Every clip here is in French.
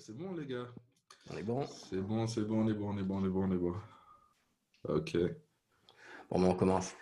C'est bon les gars. On est bon C'est bon, c'est bon, on est bon, on est bon, on est bon, on est bon. Ok. Bon, ben on commence.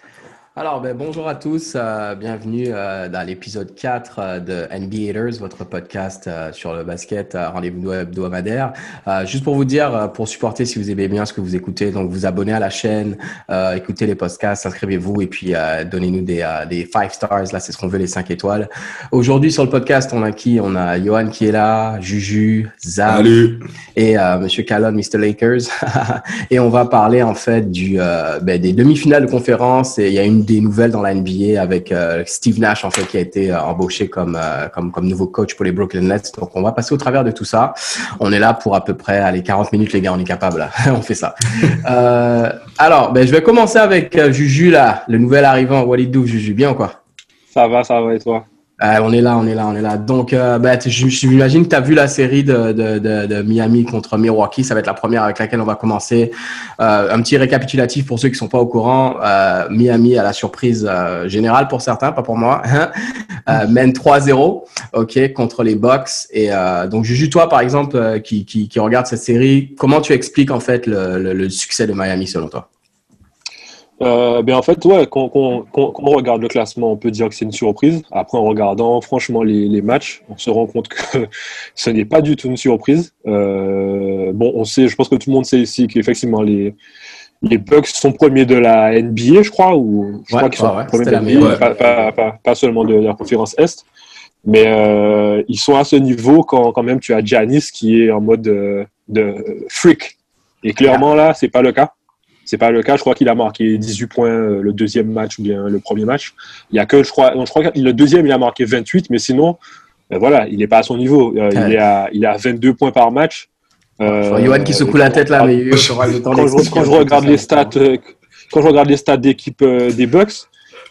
Alors, ben, bonjour à tous, euh, bienvenue euh, dans l'épisode 4 euh, de NBA Haters, votre podcast euh, sur le basket, euh, rendez-vous hebdomadaire. Euh, juste pour vous dire, euh, pour supporter si vous aimez bien ce que vous écoutez, donc vous abonnez à la chaîne, euh, écoutez les podcasts, inscrivez-vous et puis euh, donnez-nous des, euh, des five stars, là c'est ce qu'on veut, les 5 étoiles. Aujourd'hui sur le podcast, on a qui? On a Johan qui est là, Juju, Zab Salut. et euh, Monsieur Callon, Mr. Lakers. et on va parler en fait du, euh, ben, des demi-finales de conférence. Et il y a une des nouvelles dans la NBA avec euh, Steve Nash en fait qui a été euh, embauché comme, euh, comme comme nouveau coach pour les Brooklyn Nets. Donc on va passer au travers de tout ça. On est là pour à peu près allez 40 minutes les gars, on est capable. là. on fait ça. Euh, alors ben je vais commencer avec euh, Juju là, le nouvel arrivant. Walidou, Juju, bien ou quoi? Ça va, ça va et toi? Euh, on est là, on est là, on est là. Donc, euh, bah, j'imagine que tu as vu la série de, de, de, Miami contre Milwaukee. Ça va être la première avec laquelle on va commencer. Euh, un petit récapitulatif pour ceux qui sont pas au courant. Euh, Miami a la surprise euh, générale pour certains, pas pour moi. hein. mène 3-0 ok, contre les Bucks. Et donc, Juju, toi, par exemple, qui, qui, qui regarde cette série, comment tu expliques en fait le, le, le succès de Miami selon toi? Euh, ben En fait, ouais, quand, quand, quand- quand on regarde le classement, on peut dire que c'est une surprise. Après, en regardant franchement les, les matchs, on se rend compte que ce n'est pas du tout une surprise. Euh, bon, on sait, je pense que tout le monde sait ici qu'effectivement, les, les Bucks sont premiers de la NBA, je crois, ou je Ouais, crois qu'ils sont ouais, premiers de la NBA, pas, pas, pas, pas seulement de la conférence Est. Mais euh, ils sont à ce niveau quand, quand même tu as Giannis qui est en mode de, de freak. Et clairement, là, c'est pas le cas. C'est pas le cas. Je crois qu'il a marqué 18 points euh, le deuxième match ou bien le premier match. Il y a que, je crois, non, je crois que le deuxième, il a marqué 28, mais sinon, euh, voilà, il n'est pas à son niveau. Euh, Ouais. il, est à, il est à 22 points par match. Euh, Johan qui secoue la tête là, mais il aura le temps quand je, quand je un peu regarde les stats, quand je regarde les stats d'équipe euh, des Bucks,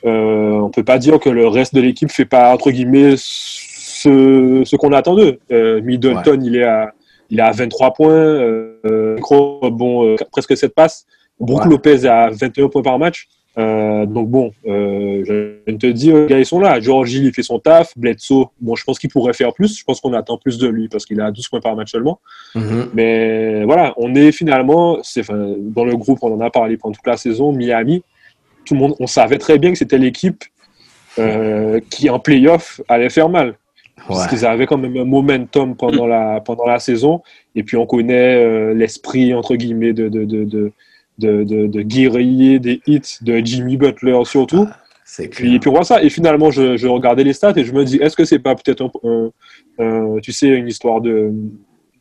euh, on peut pas dire que le reste de l'équipe fait pas entre guillemets ce, ce qu'on attend d'eux. Euh, Middleton, il est à il est à 23 points, euh, bon euh, presque 7 passes. Brook Ouais. Lopez est à 21 points par match. Euh, donc bon, euh, je de te les gars, ils sont là. George Hill, il fait son taf. Bledsoe, bon, je pense qu'il pourrait faire plus. Je pense qu'on attend plus de lui parce qu'il à 12 points par match seulement. Mhm. Mais voilà, on est finalement, c'est, enfin, dans le groupe, on en a parlé pendant toute la saison, Miami, tout le monde, on savait très bien que c'était l'équipe euh, qui en playoff allait faire mal. Parce qu'ils avaient quand même un momentum pendant la, pendant la saison. Et puis on connaît l'esprit, entre guillemets, de, de, de, de, de, de- de guerrier des hits de Jimmy Butler surtout. C'est Puis, clair. puis on voit ça. Et finalement, je, je regardais les stats et je me dis, est-ce que c'est pas peut-être un, un- un- tu sais, une histoire de,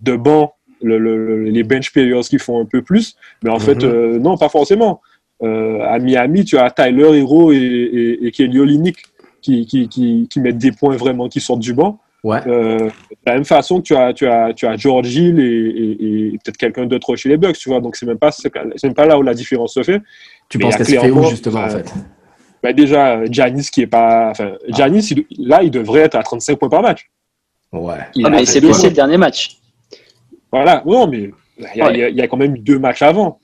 de banc, le- le- les bench players qui font un peu plus? Mais en fait, Mhm. euh, non, pas forcément. Euh, à Miami, tu as Tyler Hero et, et, et Kelly Olynyk qui, qui, qui, qui mettent des points vraiment qui sortent du banc. Ouais. Euh, de la même façon que tu as, tu as, tu as George Hill et, et, et peut-être quelqu'un d'autre chez les Bucks, tu vois. Donc, c'est même pas, c'est même pas là où la différence se fait. Tu Mais penses qu'elle se fait où clairement, justement en euh, fait? Bah déjà, Giannis qui est pas. Enfin, Giannis, il- là, il devrait être à 35 points par match. Ouais. Il Ah, mais à il s'est 22 blessé le dernier match. Voilà, non, mais il y, a, il y a- il y a quand même eu deux matchs avant.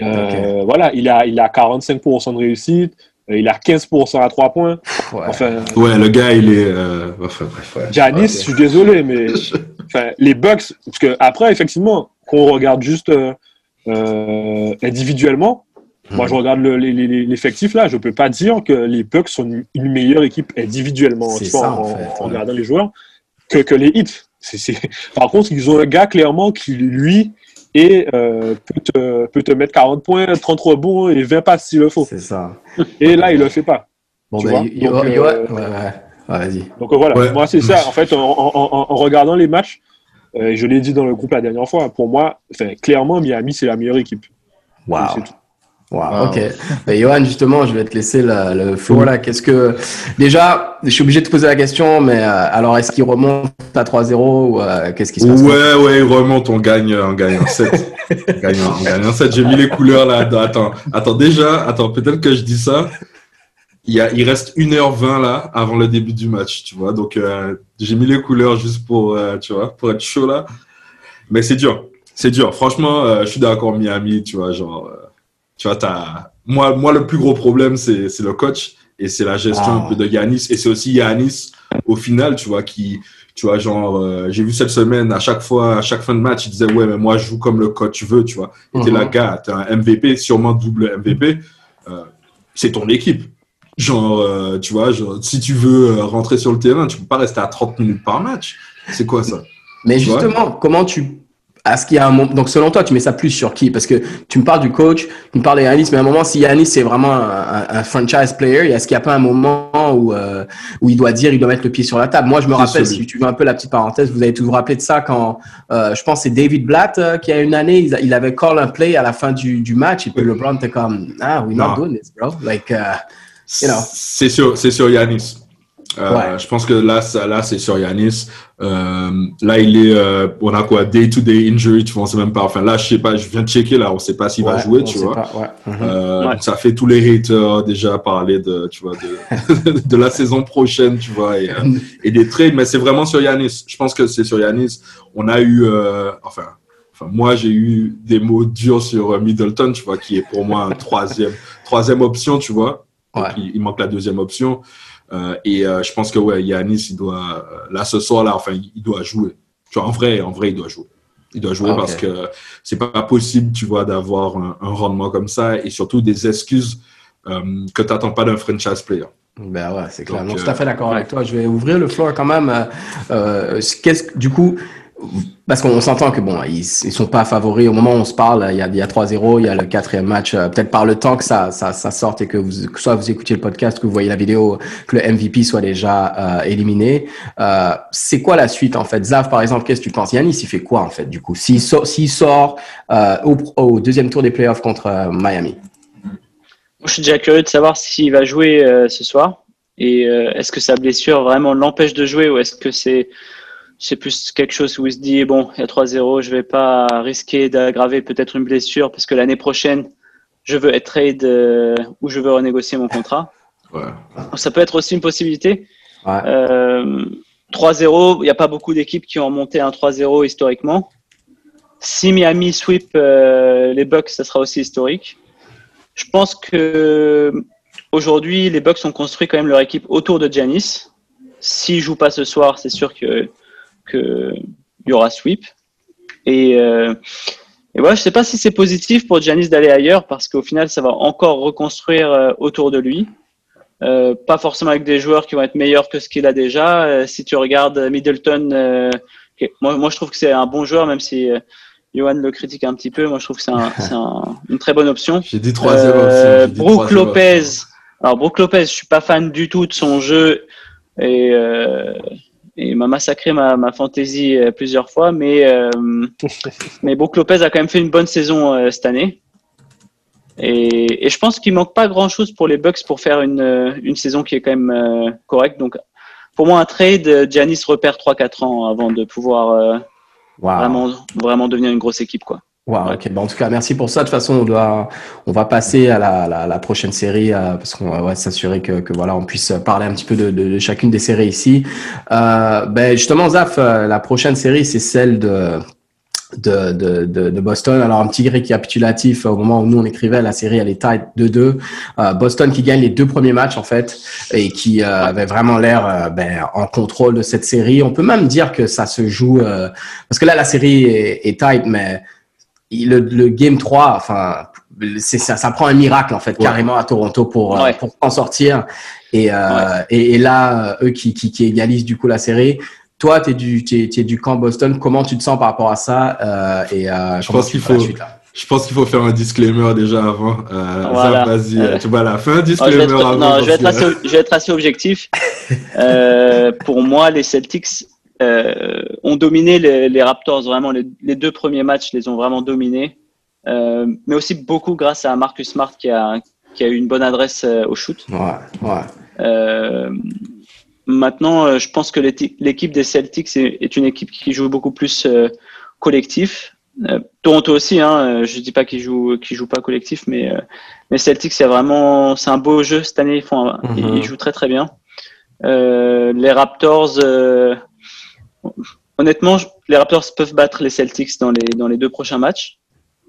Euh, Voilà, il a, il a 45% de réussite, euh, il a 15% à 3 points. Ouais. Enfin, Ouais, le gars, il est. euh, Enfin, bref, ouais. Giannis, Ok. je suis désolé, mais enfin, les Bucks, parce que après, effectivement, quand on regarde juste euh, euh, individuellement, moi je regarde le- l'effectif là, je peux pas dire que les Bucks sont une, une meilleure équipe individuellement, ça, en, en fait, en ouais. regardant les joueurs, que, que les Hits. Par contre, ils ont un gars clairement qui, lui, et euh, peut, te, peut te mettre 40 points, 30 rebonds et 20 passes s'il le faut. C'est ça. Et là, il le fait pas. Bon, Tu ben, vois, Yo- donc, euh, ouais, ouais. Ouais, vas-y. Donc euh, voilà, Ouais. moi c'est ça. En fait, en, en- en- en regardant les matchs, euh, je l'ai dit dans le groupe la dernière fois, pour moi, enfin, clairement, Miami, c'est la meilleure équipe. Wow. Wow, ok. Ben, Johan, justement, je vais te laisser le, le floor là. Qu'est-ce que déjà, je suis obligé de te poser la question, mais euh, alors est-ce qu'il remonte à 3-0 ou euh, qu'est-ce qui se passe? Ouais, ouais, il remonte, on gagne, on gagne un 7. on gagne, on gagne un 7. J'ai mis les couleurs là. Attends, attends, déjà, attends, peut-être que je dis ça. Il, y a, il reste 1h20 là avant le début du match, tu vois. Donc, euh, j'ai mis les couleurs juste pour, tu vois, pour être chaud là. Mais c'est dur. C'est dur. Franchement, je suis d'accord, Miami, tu vois, genre, tu vois, t'as, moi, moi, le plus gros problème, c'est, le coach et c'est la gestion Ah. un peu de Yanis. Et c'est aussi Yanis, au final, tu vois, qui, tu vois, genre, euh, j'ai vu cette semaine, à chaque fois, à chaque fin de match, il disait, ouais, mais moi, je joue comme le coach veut, tu vois. Et t'es là, gars, t'es un MVP, sûrement double MVP, euh, c'est ton équipe. Genre, euh, tu vois, genre, si tu veux rentrer sur le terrain, tu peux pas rester à 30 minutes par match. C'est quoi ça? Mais Tu justement, comment tu. Est-ce qu'il y a un moment. Donc, selon toi, tu mets ça plus sur qui? Parce que tu me parles du coach, tu me parles de Yanis, mais à un moment, si Yanis c'est vraiment un, un- franchise player, est-ce qu'il n'y a pas un moment où, euh, où il doit dire, il doit mettre le pied sur la table? Moi, je me rappelle, celui. si tu veux un peu la petite parenthèse, vous avez toujours rappelé de ça quand, euh, je pense, c'est David Blatt euh, qui a une année, il, il avait call un play à la fin du, du match, et puis. LeBron était comme, ah, we're not Non. doing this, bro. Like, uh, You know. C'est sur, c'est sur Yanis. Euh, Ouais. Je pense que là, ça- là c'est sur Yanis. Euh, là, il est, euh, on a quoi, day-to-day injury, tu vois, on sait même pas. Enfin, là, je sais pas, je viens de checker, là, on sait pas s'il va jouer, tu vois. pas, ouais. Mhm. Euh, donc Ça fait tous les haters déjà parler de, tu vois, de, de la saison prochaine, tu vois, et, euh, et des trades, mais c'est vraiment sur Yanis. Je pense que c'est sur Yanis. On a eu, euh, enfin, enfin, moi j'ai eu des mots durs sur euh, Middleton, tu vois, qui est pour moi un troisième, troisième option, tu vois. Donc, Ouais. il, il manque la deuxième option. Euh, et euh, je pense que ouais, Yanis, il doit, euh, là ce soir là, enfin, il doit jouer. Tu vois, en vrai, en vrai, il doit jouer. Il doit jouer Ah, parce que c'est pas possible, tu vois, d'avoir un, un rendement comme ça et surtout des excuses euh, que tu n'attends pas d'un franchise player. Ben ouais, c'est clair. Donc, Non, tout à fait d'accord avec toi. Je vais ouvrir le floor quand même. Du coup, parce qu'on s'entend que bon, ils, sont pas favoris au moment où on se parle. Il y a, il y a 3-0, il y a le quatrième match. euh, Peut-être par le temps que ça, sorte et que soit vous écoutiez le podcast, que vous voyez la vidéo, que le MVP soit déjà euh, éliminé. Euh, c'est quoi la suite en fait? Zav, par exemple, qu'est-ce que tu penses? Yanis, il fait quoi en fait du coup? S'il sort, au, au deuxième tour des playoffs contre Miami? Je suis déjà curieux de savoir s'il va jouer ce soir. Et est-ce que sa blessure vraiment l'empêche de jouer ou est-ce que c'est c'est plus quelque chose où il se dit bon, il y a 3-0, je vais pas risquer d'aggraver peut-être une blessure parce que l'année prochaine, je veux être trade euh, ou je veux renégocier mon contrat. Ouais. Ça peut être aussi une possibilité. Ouais. Euh, 3-0, il n'y a pas beaucoup d'équipes qui ont monté un 3-0 historiquement. Si Miami sweep euh, les Bucks, ça sera aussi historique. Je pense que aujourd'hui, les Bucks ont construit quand même leur équipe autour de Giannis. S'ils jouent pas ce soir, c'est sûr que que il y aura sweep. Et euh, et voilà, je sais pas si c'est positif pour Giannis d'aller ailleurs parce qu'au final, ça va encore reconstruire euh, autour de lui. Euh, pas forcément avec des joueurs qui vont être meilleurs que ce qu'il a déjà. Euh, si tu regardes Middleton, euh, moi, moi je trouve que c'est un bon joueur, même si Johan le critique un petit peu. Moi je trouve que c'est un, une très bonne option. J'ai dit dit Brook Lopez. Alors Brook Lopez, je suis pas fan du tout de son jeu et il m'a massacré ma, ma fantaisie euh, plusieurs fois, mais euh, mais Brook Lopez a quand même fait une bonne saison euh, cette année. Et, et je pense qu'il manque pas grand chose pour les Bucks pour faire une, une saison qui est quand même correcte. Donc, pour moi, un trade, Giannis repère 3-4 ans avant de pouvoir Wow. vraiment, vraiment devenir une grosse équipe. Quoi. Wow, ok. Bon, en tout cas, merci pour ça. De toute façon, on doit, on va passer à la, la, la prochaine série euh, parce qu'on va ouais, s'assurer que, que voilà, on puisse parler un petit peu de, de, de chacune des séries ici. Euh, ben justement, Zaf, euh, la prochaine série, c'est celle de de, de, de, Boston. Alors, un petit récapitulatif au moment où nous on écrivait, la série elle est tight 2-2. Euh, Boston qui gagne les deux premiers matchs en fait et qui euh, avait vraiment l'air euh, ben, en contrôle de cette série. On peut même dire que ça se joue euh, parce que là la série est, est tight, mais le, le game 3, enfin, c'est ça, ça prend un miracle en fait Ouais. carrément à Toronto pour euh, Ouais. pour s'en sortir. Et, euh, et, et là, euh, eux qui, qui, qui égalisent du coup la série. Toi, tu es du, t'es, t'es du camp Boston. Comment tu te sens par rapport à ça euh, et euh, Je pense qu'il faut- suite, là Je pense qu'il faut faire un disclaimer déjà avant. Euh, Voilà. Vas-y, Euh, tu vois, la fin un Non, je, vais disclaimer être, avant. non, je, vais être assez, je vais être assez objectif. Euh, pour moi, les Celtics euh, ont dominé les, les Raptors. Vraiment, les, les deux premiers matchs les ont vraiment dominés. Euh, mais aussi beaucoup grâce à Marcus Smart qui a, qui a eu une bonne adresse euh, au shoot. Ouais, ouais. Euh, maintenant, euh, je pense que l'équipe des Celtics est, est une équipe qui joue beaucoup plus euh, collectif. Euh, Toronto aussi, hein, je dis pas qu'ils jouent, qu'ils jouent pas collectif, mais euh, mais Celtics, c'est vraiment, c'est un beau jeu cette année. Ils font, Mhm. ils, ils jouent très très bien. Euh, les Raptors, euh, honnêtement, les Raptors peuvent battre les Celtics dans les dans les deux prochains matchs.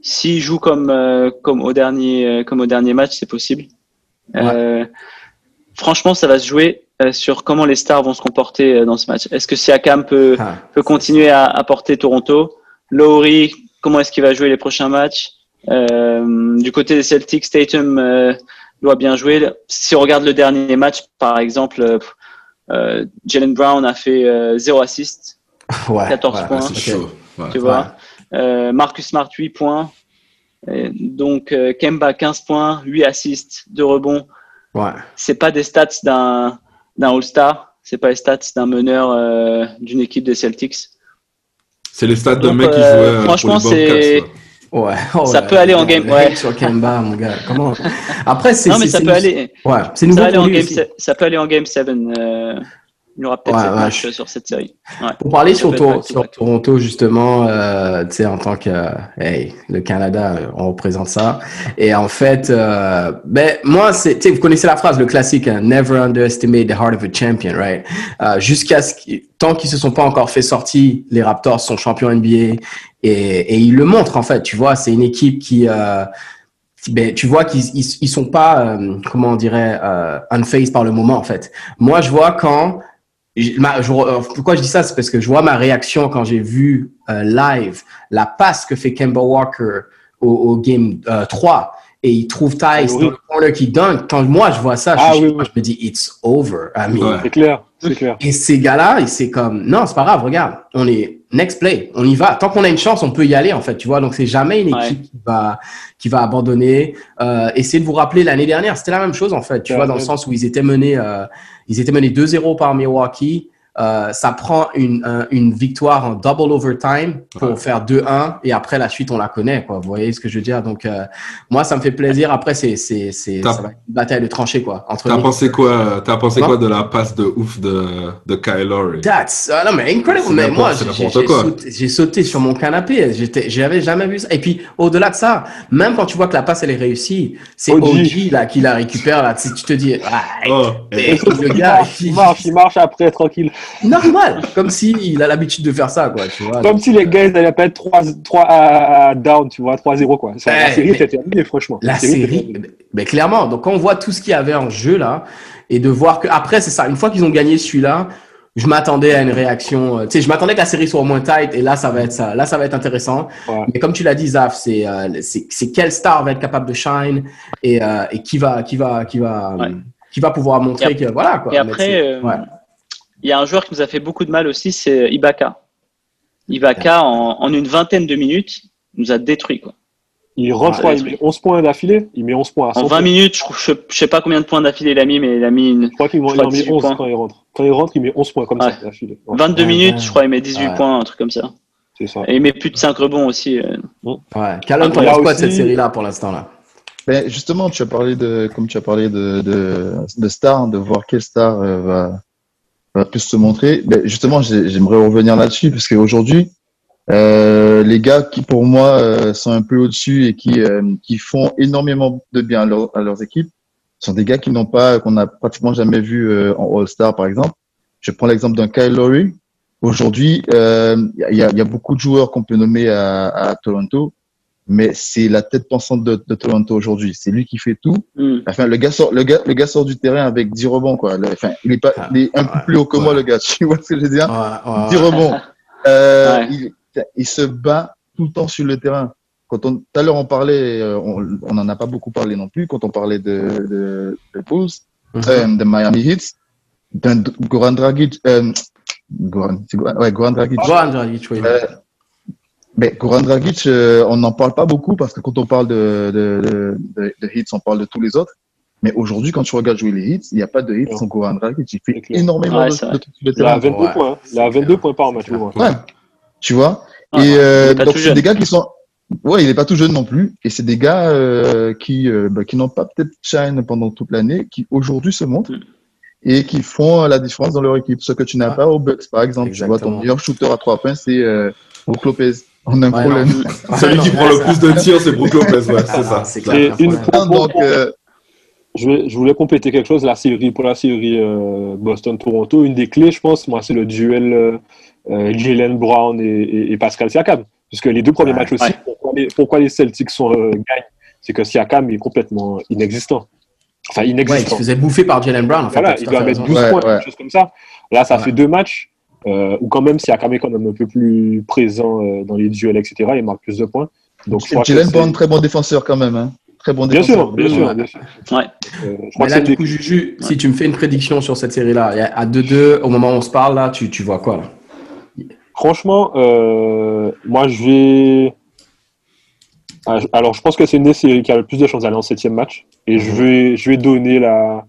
S'ils jouent comme euh, comme au dernier euh, comme au dernier match, c'est possible. Euh, franchement, ça va se jouer sur comment les stars vont se comporter dans ce match. Est-ce que Siakam peut Ah, peut continuer à apporter Toronto? Lowry, comment est-ce qu'il va jouer les prochains matchs? Euh, Du côté des Celtics, Tatum doit bien jouer. Si on regarde le dernier match, par exemple, Jalen Brown a fait euh, 0 assist, ouais, 14 ouais, points. Chaud. Ouais. tu vois. Euh, Marcus Smart, 8 points. Et donc, euh, Kemba, 15 points, 8 assists, 2 rebonds. Ouais. C'est pas des stats d'un d'un All-Star. C'est pas les stats d'un meneur euh, d'une équipe des Celtics. C'est les stats d'un mec qui euh, jouait euh, franchement, pour les c'est-. Ouais. Oh Ça là peut aller en game, ouais. Sur Kemba, mon gars. Comment Après, c'est. Non, mais ça peut aller. Ouais, c'est Ça nouveau aller en game, se- ça peut aller en game 7. euh, il y aura peut-être Ouais, 7 ouais, matchs je- euh, sur cette série. Ouais. Pour parler sur, Toronto, justement, euh, tu sais, en tant que, euh, hey, le Canada, euh, on représente ça. Et en fait, euh, ben, moi, c'est, tu sais, vous connaissez la phrase, le classique, hein, never underestimate the heart of a champion, right? Euh, jusqu'à ce qu'ils, tant qu'ils se sont pas encore fait sortir, les Raptors sont champions NBA et, et ils le montrent, en fait. Tu vois, c'est une équipe qui, ben, tu vois qu'ils ils, ils sont pas, euh, comment on dirait, euh, unfazed par le moment, en fait. Moi, je vois quand euh, pourquoi je dis ça, c'est parce que je vois ma réaction quand j'ai vu euh, live la passe que fait Kemba Walker au, au game euh, 3 et il trouve Tice dans le corner qui dunk. Quand moi je vois ça, je, Ah suis- oui, oui. je me dis it's over. I mean, Ouais. C'est clair, c'est clair. Et ces gars-là, c'est comme non, c'est pas grave. Regarde, on est next play, on y va. Tant qu'on a une chance, on peut y aller en fait. Tu vois, donc c'est jamais une Ouais. équipe qui va qui va abandonner. Euh, essayez de vous rappeler l'année dernière, c'était la même chose en fait. Tu Ouais, vois, dans le sens où ils étaient menés, euh, ils étaient menés 2-0 par Milwaukee. Euh, ça prend une, un- une victoire en double overtime pour Ouais. faire 2-1 et après la suite on la connaît quoi. Vous voyez ce que je veux dire? Donc euh, moi ça me fait plaisir. Après c'est c'est c'est une bataille de tranchées quoi entre T'as les- pensé quoi, t'as pensé quoi de la passe de ouf de, de Kyle Lowry? That's ah non mais incredible. Mais moi j'ai sauté, sur mon canapé. J'étais j'avais jamais vu ça. Et puis au-delà de ça, même quand tu vois que la passe elle est réussie, c'est OG. OG là qui la récupère là. Tu tu te dis ah, Oh, le gars il marche, il marche après, tranquille. Normal comme si il a l'habitude de faire ça quoi. Tu vois. Comme si les gars, ils allaient pas être 3, 3 à, à down, tu vois, 3-0, quoi. Ça, Ouais, la série était terminée, franchement. La série, mais clairement. Donc, quand on voit tout ce qu'il y avait en jeu là, et de voir que après, c'est ça. Une fois qu'ils ont gagné celui-là, je m'attendais à une réaction. euh, Tu sais, je m'attendais que la série soit au moins tight, et là, ça va être ça. Là, ça va être intéressant. Ouais. Mais comme tu l'as dit, Zaf, c'est euh, c'est c'est quelle star va être capable de shine et, euh, et qui va qui va qui va Ouais. qui va pouvoir montrer Et que voilà quoi. Et après, euh, ouais. Il y a un joueur qui nous a fait beaucoup de mal aussi, c'est Ibaka. Ibaka, en, en une vingtaine de minutes, nous a détruit. Quoi. Il rentre, Ouais, quoi, il met 11 points d'affilée. Il met 11 points à 100 En 20 minutes, je, je sais pas combien de points d'affilée il a mis, mais il a mis une, Je crois qu'il en met 18 11 points. quand il rentre. Quand il rentre, il met 11 points comme Ouais. ça d'affilée. Ouais, 22 Ouais, minutes, ouais. je crois, il met 18 Ouais. points, un truc comme ça. c'est ça. Et il met plus de 5 rebonds aussi. euh. Ouais. A penses quoi de cette série-là pour l'instant là? Ben, justement, tu as parlé de, comme tu as parlé de, de, de star, de voir quelle star euh, va, va plus se montrer. Ben, justement, j'ai- j'aimerais revenir là-dessus parce qu'aujourd'hui, euh, les gars qui pour moi euh, sont un peu au-dessus et qui, euh, qui font énormément de bien à, leur- à leurs équipes sont des gars qui n'ont pas, qu'on n'a pratiquement jamais vu euh, en All-Star, par exemple. Je prends l'exemple d'un Kyle Lowry. Aujourd'hui, euh, il y, a, y a beaucoup de joueurs qu'on peut nommer à, à Toronto, mais c'est la tête pensante de, de Toronto aujourd'hui. C'est lui qui fait tout. Hmm. Enfin, le gars sort, le gars, le gars sort du terrain avec 10 rebonds, quoi. Le- Enfin, il est pas, il est un peu plus haut que moi, le gars. Tu vois ce que je veux dire? Ouais, ouais, 10 ouais. rebonds. Euh, Ouais. il, il se bat tout le temps sur le terrain. Quand on, tout à l'heure, on parlait, euh, on, on en a pas beaucoup parlé non plus, quand on parlait de, de, de Bulls, euh, de Miami Heat, d'un Goran Dragic, euh, Goran, c'est Goran, ouais, Goran Dragic. Goran Dragic, oui. Euh, mais Goran Dragic, euh, on n'en parle pas beaucoup parce que quand on parle de, de, de, de, de hits, on parle de tous les autres. Mais aujourd'hui, quand tu regardes jouer les hits, il n'y a pas de hits sans Goran Dragic. Il fait énormément Ouais, de, de Il a terrain. 22 Ouais. points. hein. Il a 22 points par match. Ouais. Tu vois? Ah, Et euh, donc, c'est des gars qui sont. ouais, il est pas tout jeune non plus. Et c'est des gars euh, qui, euh, bah, qui n'ont pas peut-être shine pendant toute l'année, qui aujourd'hui se montrent Mm. et qui font la différence dans leur équipe. Ce que tu n'as Ah. pas au Bucks, par exemple. Tu vois, ton meilleur shooter à trois points, c'est euh, Brook Lopez. On a un Ouais, problème. non. Celui qui prend le plus de tirs, c'est Brook Lopez, ouais, c'est Ah, ça. c'est Et une fois- Donc, euh, Je, vais- je voulais compléter quelque chose. La série, pour la série euh, Boston-Toronto, une des clés, je pense, moi, c'est le duel euh, euh, Jalen Brown et, et- et Pascal Siakam. Puisque les deux premiers Ouais. matchs aussi, Ouais. pourquoi, les, pourquoi les Celtics sont, euh, gagnent C'est que Siakam est complètement inexistant. Enfin, Ouais, il se inexistant. faisait bouffer par Jalen Brown. En fait, voilà, il doit mettre raison. 12 Ouais, points, ouais. quelque chose comme ça. Là, ça Ouais. fait deux matchs euh, où quand même Siakam est quand même un peu plus présent euh, dans les duels, etc. Il marque plus de points. Donc, je crois que Jalen c'est- Brown, très bon défenseur quand même. Hein. Très bon Bien défenseur. sûr, bien sûr, bien sûr. Ouais. Euh, je crois Mais que là, c'est du coup, Juju, si tu me fais une prédiction sur cette série-là, à 2-2, au moment où on se parle, là, tu, tu vois quoi là? Franchement, euh, moi je vais. Ah, je- Alors, je pense que c'est une des séries qui a le plus de chances d'aller en septième match. Et je Mhm. vais, je vais donner la.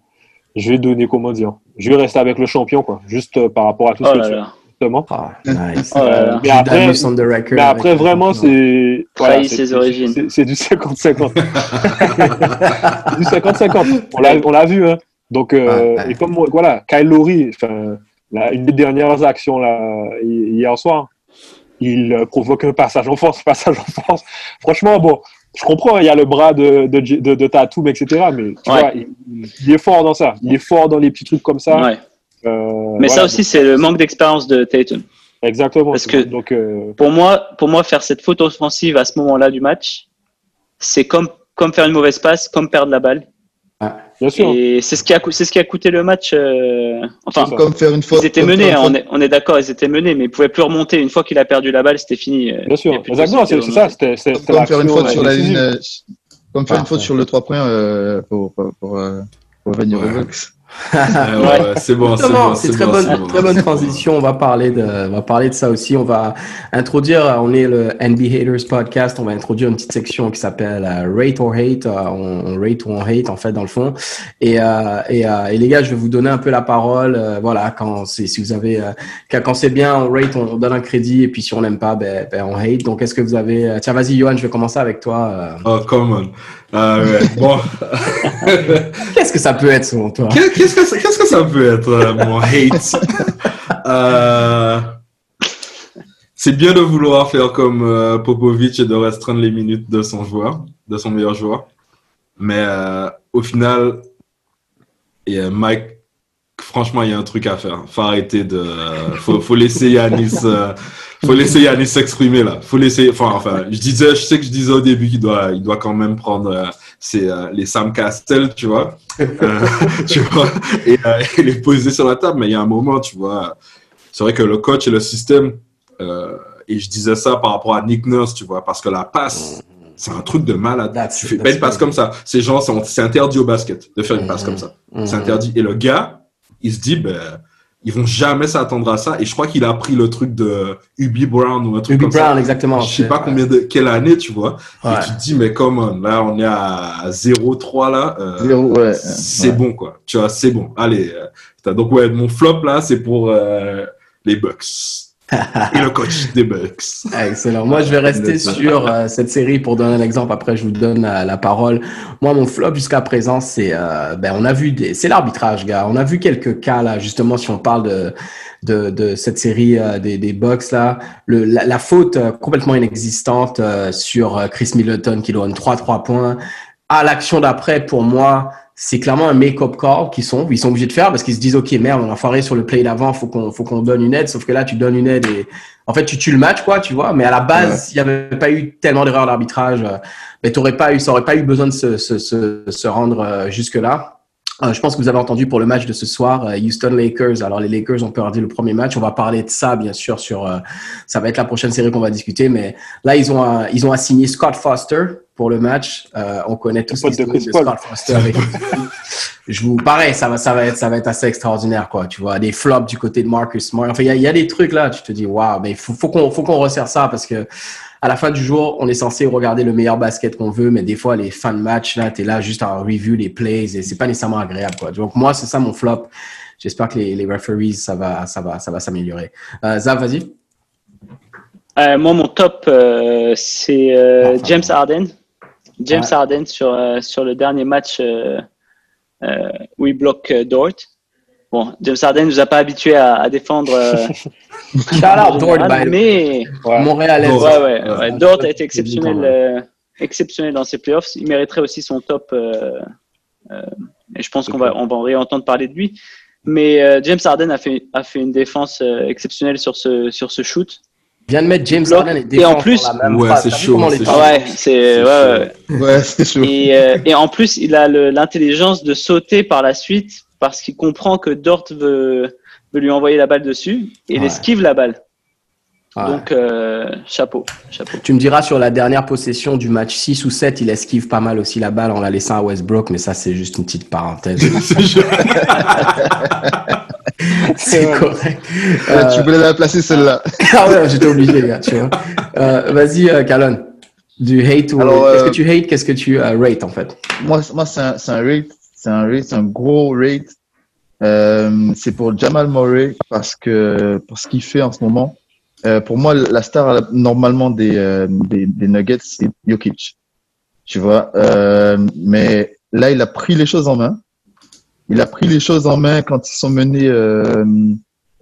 Je vais donner, comment dire Je vais rester avec le champion, quoi. Juste euh, par rapport à tout Oh ce que là tu as, là. justement. Ah, nice. Oh là là. Mais après, mais vraiment, c'est. voilà, c'est- ses c'est- origines. c'est- C'est du 50-50. C'est du 50-50. On l'a on l'a vu, hein. Donc, euh, Ouais, ouais. et comme moi, voilà, Kyle Lowry, enfin, la- une des dernières actions là, hi- hier soir, il euh, provoque un passage en force, passage en force. Franchement, bon, je comprends, il y a le bras de, de, J- de, de Tatum, etc. Mais tu Ouais. vois, il, il est fort dans ça. Il est fort dans les petits trucs comme ça. Ouais. Euh, Mais ça aussi, c'est le manque d'expérience de Tatum. exactement. parce que- donc, euh, Pour moi, pour moi, faire cette faute offensive à ce moment-là du match, c'est comme, comme faire une mauvaise passe, comme perdre la balle. Bien sûr. Et c'est ce qui a, c'est ce qui a coûté le match. euh, Enfin, Comme faire une faute. ils étaient menés, hein, on est, on est d'accord, ils étaient menés, mais ils pouvaient plus remonter. Une fois qu'il a perdu la balle, c'était fini. euh, Bien sûr. Exactement, c'est ça. C'était c'était comme faire une l'action, faute sur euh, la ligne, euh, comme faire une Ah, faute sur le 3 points euh, pour, pour, pour, euh, pour venir Ouais. Ouais, ouais, c'est bon, c'est bon. très bon, bonne, bon, très bonne transition. On va parler de, on va parler de ça aussi. On va introduire, euh, on est le NBA Haters podcast. On va introduire une petite section qui s'appelle euh, Rate or Hate. Euh, on, rate ou on hate en fait dans le fond. Et, euh, et, euh, et les gars, je vais vous donner un peu la parole. Euh, voilà, quand c'est, si vous avez, euh, quand, c'est bien, on rate, on donne un crédit. Et puis si on n'aime pas, ben, ben on hate. Donc est-ce que vous avez, euh, tiens, vas-y, Johan, je vais commencer avec toi. Euh, Oh, come on. Ah. Bon, Qu'est-ce que ça peut être selon toi? Qu'est- qu'est-ce que, ça- qu'est-ce que ça peut être, euh, mon hate? Euh, C'est bien de vouloir faire comme euh, Popovic et de restreindre les minutes de son joueur, de son meilleur joueur. Mais au final, et, Mike, franchement, il y a un truc à faire. Faut arrêter de. faut, faut laisser Yanis. euh, faut laisser Yanis s'exprimer là. Faut laisser. Enfin, enfin, je disais, je sais que je disais au début qu'il doit, il doit quand même prendre euh, ses, euh, les Sam Castel, tu vois, Euh, tu vois, et, euh, et les poser sur la table. Mais il y a un moment, tu vois, c'est vrai que le coach et le système. et je disais ça par rapport à Nick Nurse, tu vois, parce que la passe, c'est un truc de malade. That's- tu fais une passe comme ça. Ces gens, c'est interdit au basket de faire une passe comme ça. Mhm. C'est interdit. Et le gars, il se dit, ben, ils vont jamais s'attendre à ça. Et je crois qu'il a appris le truc de Ubi Brown ou un truc Ubi comme Brown, exactement. Je sais pas combien de, quelle année, tu vois. Ouais. Et tu te dis, mais comment, là, on est à 0-3, là. euh, Zéro, ouais. c'est ouais. bon, quoi. Tu vois, c'est bon. Allez. euh, donc, ouais, mon flop, là, c'est pour euh, les Bucks. Et le coach des Bucks. Excellent. Moi, je vais rester sur euh, cette série pour donner un exemple. Après, je vous donne euh, la parole. Moi, mon flop jusqu'à présent, c'est euh, ben on a vu des, c'est l'arbitrage, gars. On a vu quelques cas là, justement, si on parle de de, de cette série euh, des des Bucks là, le la, la faute euh, complètement inexistante euh, sur Chris Middleton qui donne 3 3 points. À l'action d'après, pour moi, c'est clairement un make-up call qu'ils sont, ils sont obligés de faire parce qu'ils se disent, OK, merde, on a foiré sur le play d'avant, faut qu'on, faut qu'on donne une aide. Sauf que là, tu donnes une aide et, en fait, tu tues le match, quoi, tu vois. Mais à la base, il n'y avait pas eu tellement d'erreurs d'arbitrage. euh, Mais t'aurais pas eu, ça aurait pas eu besoin de se, se, se, se rendre euh, jusque-là. Euh, je pense que vous avez entendu pour le match de ce soir, Houston Lakers. Alors les Lakers ont perdu le premier match. On va parler de ça bien sûr sur. ça va être la prochaine série qu'on va discuter. Mais là ils ont ils ont assigné Scott Foster pour le match. Euh, on connaît tous de l'histoire de, Foster avec. je vous pareil, ça va ça va être ça va être assez extraordinaire quoi. Tu vois des flops du côté de Marcus Smart. Enfin il y a, il y a des trucs là. Tu te dis waouh, mais faut faut qu'on faut qu'on resserre ça parce que à la fin du jour, on est censé regarder le meilleur basket qu'on veut, mais des fois, les fins de match, là, t'es là juste à review les plays et c'est pas nécessairement agréable, quoi. Donc, moi, c'est ça mon flop. J'espère que les, les referees, ça va, ça va, ça va s'améliorer. Euh, Zav, vas-y. Euh, moi, mon top, euh, c'est euh, Enfin, James Harden. James Ouais. Harden sur, euh, sur le dernier match euh, euh, où il bloque Dort. Bon, James Harden nous a pas habitués à, à défendre. Dort, mais Ouais. Montréalais. Dort. ouais, ouais, Ouais. ouais, Dort a été exceptionnel, exceptionnel dans ses playoffs. Il mériterait aussi son top. et je pense qu'on va, on va en réentendre parler de lui. Mais James Harden a fait, a fait une défense exceptionnelle sur ce, sur ce shoot. Vient de mettre James. Harden et Et en plus- dans la même Ouais, c'est chaud, c'est ouais, c'est ouais, ouais. Ouais, c'est chaud. Et, euh, et en plus, il a l'intelligence de sauter par la suite parce qu'il comprend que Dort veut, veut lui envoyer la balle dessus et il esquive la balle. Ouais. Donc, euh, chapeau, chapeau. Tu me diras sur la dernière possession du match 6 ou 7, il esquive pas mal aussi la balle en la laissant à Westbrook, mais ça, c'est juste une petite parenthèse. c'est correct. Euh, Tu voulais la placer celle-là. ah ouais, j'étais obligé, gars, tu vois. Euh, Vas-y, euh, Calonne. Du hate ou Alors, qu'est-ce euh, que tu hates, qu'est-ce que tu euh, rate en fait? Moi, moi c'est un, c'est un rate. C'est un rate, c'est un gros rate. Euh, c'est pour Jamal Murray parce que pour ce qu'il fait en ce moment. Euh, pour moi, la star normalement des, euh, des, des Nuggets, c'est Jokic. Tu vois. Euh, mais là, il a pris les choses en main. Il a pris les choses en main quand ils sont menés. Euh,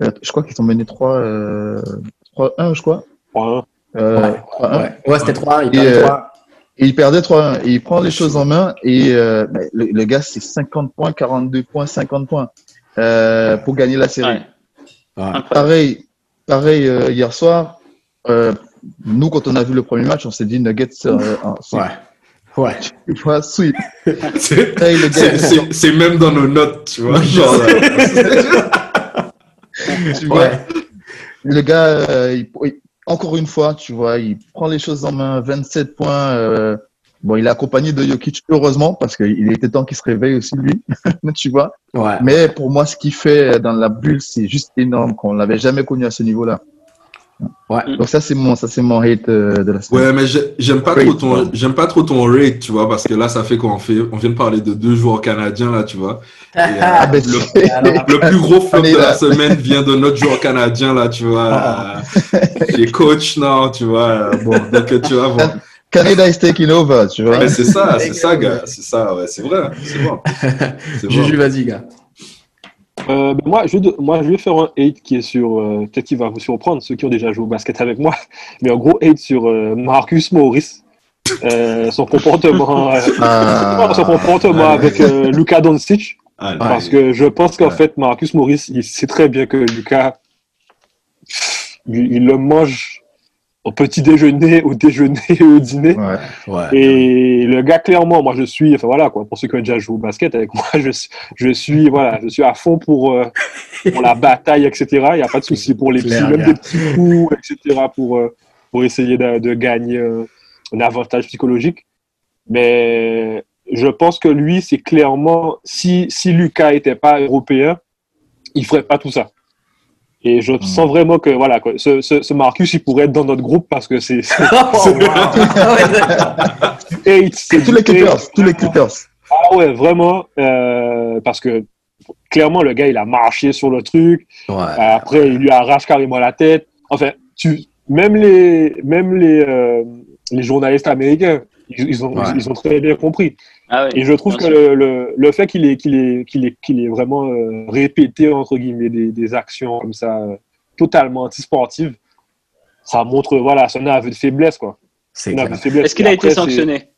euh, je crois qu'ils sont menés 3 euh, 3-1, je crois. Ouais. Euh, Ouais, 3-1. ouais. Ouais, c'était 3 il Et, perdait euh, 3 Et il perdait 3-1. Et il prend les choses en main. Et euh, le, le gars, c'est 50 points, 42 points, 50 points euh, pour gagner la série. Ouais, Ouais. incroyable. Pareil, pareil euh, hier soir. euh, nous, quand on a vu le premier match, on s'est dit Nuggets, euh, sweep. Ouais. Tu vois, sweep. C'est- même dans nos notes, tu vois. Genre, euh, tu vois, Ouais. le gars, euh, il- il- encore une fois, tu vois, il prend les choses en main, 27 points. euh, bon, il est accompagné de Jokic, heureusement, parce qu'il était temps qu'il se réveille aussi, lui. tu vois. Ouais. Mais pour moi, ce qu'il fait dans la bulle, c'est juste énorme, qu'on l'avait jamais connu à ce niveau-là. Ouais. Donc ça, c'est mon, ça c'est mon hate euh, de la semaine. Ouais, mais j'ai- j'aime pas Rate, trop ton, j'aime pas trop ton rate, tu vois, parce que là, ça fait qu'on fait, on vient de parler de deux joueurs canadiens, là, tu vois. Et, euh, Ah, ben, le, Alors, le plus gros flop de la semaine vient de notre joueur canadien, là, tu vois. Ah. euh, qui est coach, non, tu vois. euh, Bon, donc, tu vois, bon. Canada is taking over, tu vois. Mais c'est ça, c'est ça, gars. C'est ça, ouais, c'est vrai. C'est. C'est Juju, vas-y, gars. Euh, ben moi, je vais, moi, je vais faire un hate qui est sur. euh, Peut-être qu'il va vous surprendre, ceux qui ont déjà joué au basket avec moi. Mais en gros, hate sur euh, Marcus Morris. Euh, son comportement, euh, Ah. son comportement avec euh, Luka Doncic. Allez. Parce que je pense qu'en fait, Marcus Morris, il sait très bien que Lucas, il, il le mange au petit déjeuner, au déjeuner et au dîner. Ouais. Ouais. Et le gars, clairement, moi, je suis, enfin voilà, quoi, pour ceux qui ont déjà joué au basket avec moi, je, je suis, voilà, je suis à fond pour, euh, pour la bataille, etc. Il n'y a pas de souci pour les petits, même des petits coups, etc. pour, euh, pour essayer de, de gagner euh, un avantage psychologique. Mais je pense que lui, c'est clairement, si, si Lucas n'était pas européen, il ferait pas tout ça. Et je sens vraiment que, voilà, quoi, ce, ce, ce Marcus, il pourrait être dans notre groupe parce que c'est c'est- Oh. Ah ouais, c'est Tous les. Clippers, tous les Clippers. Ah ouais, vraiment, euh, parce que clairement, le gars, il a marché sur le truc. Ouais. Après, il lui arrache carrément la tête. Enfin, tu, même les, même les, euh, les journalistes américains, ils, ils ont, Ouais. ils ont très bien compris. Ah ouais. Et je trouve que le, le, le fait qu'il ait, qu'il ait, qu'il ait, qu'il ait vraiment euh, répété, entre guillemets, des, des actions comme ça, euh, totalement antisportives, ça montre, voilà, son aveu de faiblesse, quoi. C'est clair. de faiblesse. Est-ce qu'il a été sanctionné?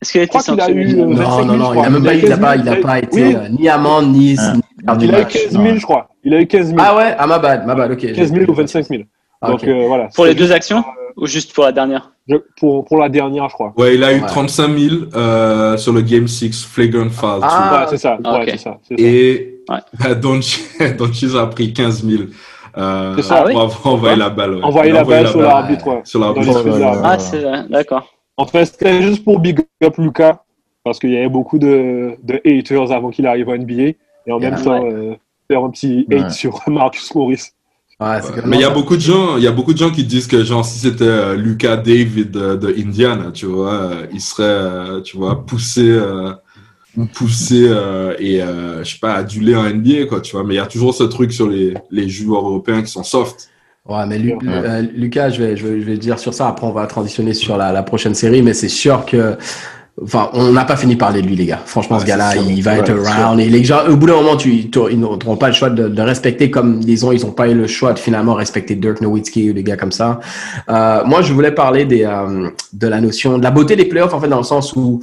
Est-ce qu'il a été sanctionné? eu, euh, Non, 25 000, non, non, je il a crois. même pas, il a 25 pas, 000, il a pas été oui. euh, ni amende ni, Ah. ni perdu Il a eu match. 15 000, je crois. Il a eu 15 000. Ah ouais, ah ma bad, ma bad, ok. 15 000 ou 25 000. Ah, Donc euh, voilà. Pour les deux actions? Ou juste pour la dernière je- pour, pour la dernière, je crois. Ouais, il a eu Ouais. 35 000 euh, sur le Game 6 Flagrant Foul. tu Ah, ouais, c'est ça. Ah, Ouais, ça. Et Ouais. bah, Doncic a pris 15 000 euh, C'est ça, pour oui. avoir envoyé la balle. ouais. Envoyer la balle sur l'arbitre. ouais. Sur l'arbitre. Ah, c'est vrai, d'accord. En fait, c'était juste pour big up Lucas, parce qu'il y avait beaucoup de, de haters avant qu'il arrive au NBA, et en même Ouais. temps, euh, faire un petit hate Ouais. sur Marcus Morris. Ouais, Ouais. Mais il y a beaucoup de gens, il y a beaucoup de gens qui disent que genre si c'était euh, Lucas David de, de Indiana, tu vois, euh, il serait, euh, tu vois, poussé, euh, poussé euh, et euh, je sais pas adulé en NBA quoi, tu vois. Mais il y a toujours ce truc sur les les joueurs européens qui sont soft. Ouais, mais Lu- euh, Lucas, je vais, je, vais, je vais dire sur ça. Après, on va transitionner sur la, la prochaine série, mais c'est sûr que. Enfin, on n'a pas fini de parler de lui, les gars. Franchement, Ouais, ce gars-là, il va Ouais, être around. Et les gens, au bout d'un moment, tu, tu- ils n'auront pas le choix de, de respecter comme, disons, ils n'ont pas eu le choix de finalement respecter Dirk Nowitzki ou des gars comme ça. Euh, moi, je voulais parler des, euh, de la notion, de la beauté des playoffs, en fait, dans le sens où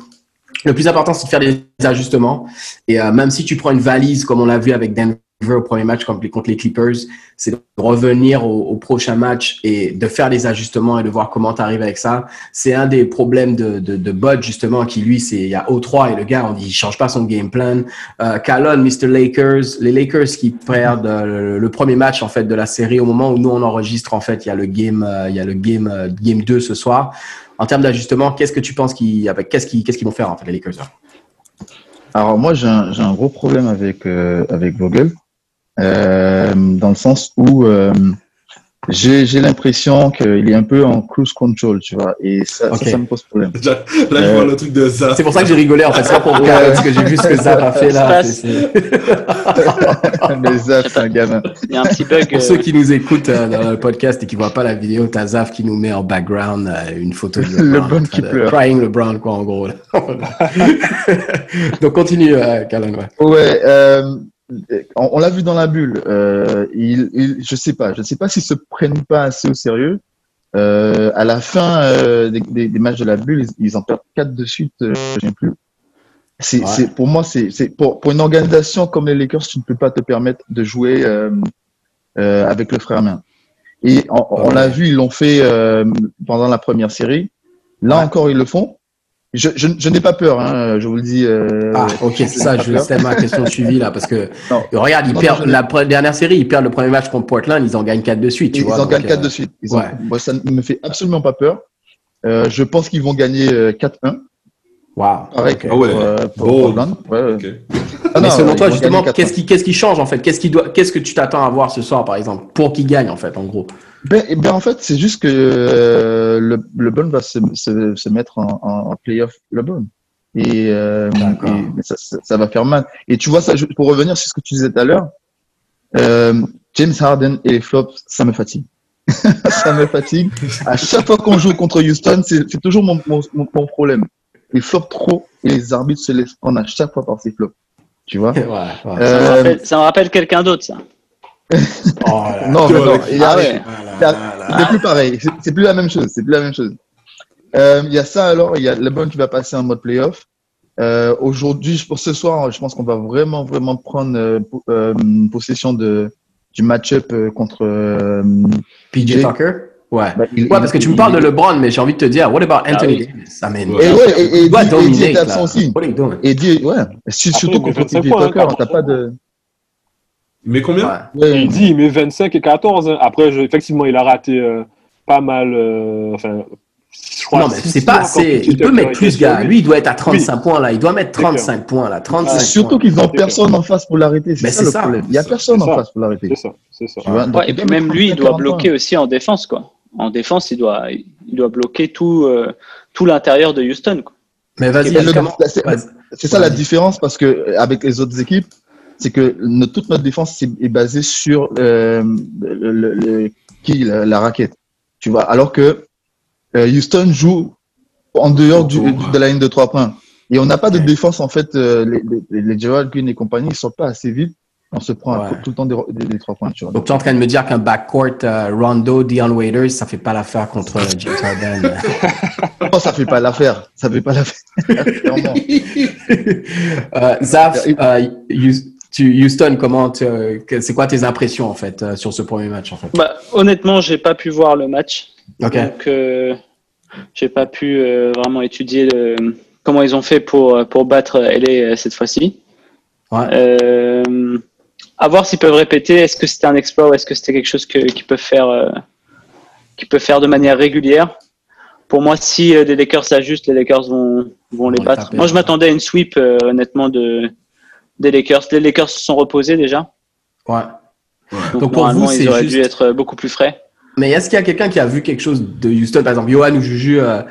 le plus important, c'est de faire des ajustements. Et euh, même si tu prends une valise, comme on l'a vu avec Denver au premier match contre les, les Clippers, c'est de revenir au, prochain match et de faire des ajustements et de voir comment tu arrives avec ça. C'est un des problèmes de, de, Bud, justement, qui lui, c'est il y a O3 et le gars, on dit, il change pas son game plan. Euh, Calon, Mr. Lakers, les Lakers qui perdent euh, le, premier match, en fait, de la série au moment où nous, on enregistre, en fait, il y a le game, euh, il y a le game, euh, game 2 ce soir. En termes d'ajustement, qu'est-ce que tu penses qu'ils, qu'est-ce qu'ils, vont faire, en fait, les Lakers? Alors moi, j'ai un, j'ai un gros problème avec, euh, avec Vogel, euh, dans le sens où euh, j'ai j'ai l'impression qu'il est un peu en cruise control, tu vois, et ça, Ok. ça, ça me pose problème. Là, je Euh, vois le truc de ça. C'est pour ça que j'ai rigolé, en fait. C'est pas pour Ouais. parce que j'ai vu ce que Zap a fait là. Ça se C'est- c'est- Mais Zaf, c'est un gamin. Il y a un petit bug. Pour euh, ceux qui nous écoutent euh, dans le podcast et qui voient pas la vidéo, t'as Zaf qui nous met en background euh, une photo de Le LeBron, train qui de- pleure. Crying LeBron, quoi, en gros. Donc continue, euh, Callan, ouais. Ouais, euh, on, on l'a vu dans la bulle. Euh, il, il- je sais pas, je sais pas s'ils se prennent pas assez au sérieux. Euh, à la fin euh, des, des- des matchs de la bulle, ils, ils en perdent quatre de suite. Je sais plus. C'est, Ouais. c'est, pour moi, c'est, c'est pour, pour une organisation comme les Lakers, tu ne peux pas te permettre de jouer avec le frère main. Et on, l'a vu, ils l'ont fait pendant la première série. Là Ouais. encore, ils le font. Je, je, je n'ai pas peur, hein, je vous le dis. euh, Ah, ok, c'est ça, je c'était ma question de suivi là, parce que Non. regarde, ils Non, perdent non, la pre- dernière série, ils perdent le premier match contre Portland, ils en gagnent 4 de suite, tu Ils vois. en gagnent 4 euh, de suite. Ils ont- ouais. moi, ça ne me fait absolument pas peur. Euh, je pense qu'ils vont gagner euh, 4-1. Wow. Pareil ok. pour, Ah ouais. euh, pour Bold. Portland. Ouais, ouais. Ok. Ah Mais non, selon toi, justement, gagner 4-1. qu'est-ce qui, qu'est-ce qui change en fait? Qu'est-ce qui doit, qu'est-ce que tu t'attends à voir ce soir, par exemple, pour qu'ils gagnent en fait, en gros? Ben, eh ben, en fait, c'est juste que euh, le, le bon va se, se, se mettre en, en, en playoff le bon. Et, euh, D'accord. et- mais ça, ça, ça va faire mal. Et tu vois, ça, je- pour revenir sur ce que tu disais tout à l'heure, euh, James Harden et les flops, ça me fatigue. ça me fatigue. À chaque fois qu'on joue contre Houston, c'est c'est toujours mon, mon, mon, problème. Ils flopent trop et les arbitres se laissent prendre à chaque fois par ces flops. Tu vois? Ouais, ouais. Ça me Euh, rappelle, ça me rappelle quelqu'un d'autre, ça. Oh là. Non, mais non, il Ah arrête. ouais. C'est c'est plus pareil. C'est- C'est plus la même chose. C'est plus la même chose. Euh, Il y a ça alors. Il y a LeBron qui va passer en mode playoff. Euh, Aujourd'hui, pour ce soir, je pense qu'on va vraiment, vraiment prendre euh, euh, possession de du match-up euh, contre. euh, PJ Tucker? Ouais. bah, il- Ouais, parce que tu me il- parles de LeBron, mais j'ai envie de te dire, what about Anthony oui. Davis? I mean, Et ouais, et, et, doing? Et dit, ouais, sur- surtout contre 25 PJ hein, Tucker, t'as pas de. Mais combien? Ouais. Ouais, Il dit il met 25 et 14. hein. Après, je- effectivement, il a raté euh, pas mal. euh, enfin, je crois Non, mais c'est pas assez. Il peut mettre plus, gars. lui. Il doit être à 35 points, là. Il doit mettre C'est clair. 35 points, là. 35 C'est surtout points. qu'ils ont personne en face pour l'arrêter. C'est Mais ça c'est le ça. problème. Il y a personne C'est en ça. face pour l'arrêter. C'est ça, c'est ça. Tu vois, Ouais, et il puis doit même lui, il 35, doit 40 bloquer aussi en défense, quoi. En défense, il doit, il doit bloquer tout, euh, tout l'intérieur de Houston, quoi. Mais vas-y, c'est- ça la différence parce que avec les autres équipes, c'est que toute notre défense est, est basée sur euh, le, le- le- qui la, la raquette, tu vois. Alors que euh, Houston joue en dehors du, de la ligne de trois points et on n'a pas de défense en fait. euh, les, les, les Gerald Green et compagnie ils sortent pas assez vite. On se prend Ouais. tout le temps des, des- des trois points, tu vois. Donc, tu es en train de me dire qu'un backcourt euh, Rondo, Dion Waiters, ça fait pas l'affaire contre James Harden. Non, ça fait pas l'affaire. Ça fait pas l'affaire. Euh, Zaf, euh, tu- Houston, comment c'est quoi tes impressions en fait euh, sur ce premier match en fait? Bah, honnêtement, j'ai pas pu voir le match. Donc, euh, j'ai pas pu euh, vraiment étudier le- comment ils ont fait pour, pour battre LA cette fois-ci. Ouais. À voir s'ils peuvent répéter. Est-ce que c'était un exploit ou est-ce que c'était quelque chose qu'ils peuvent faire, qu'ils peuvent faire de manière régulière? Pour moi, si les Lakers s'ajustent, les Lakers vont, vont les battre. taper, moi, je m'attendais à une sweep, honnêtement, de, des Lakers. Les Lakers se sont reposés déjà. Ouais. Donc, Donc, pour vous, ils c'est auraient juste- dû être beaucoup plus frais. Mais est-ce qu'il y a quelqu'un qui a vu quelque chose de Houston, par exemple, Johan ou Juju, euh,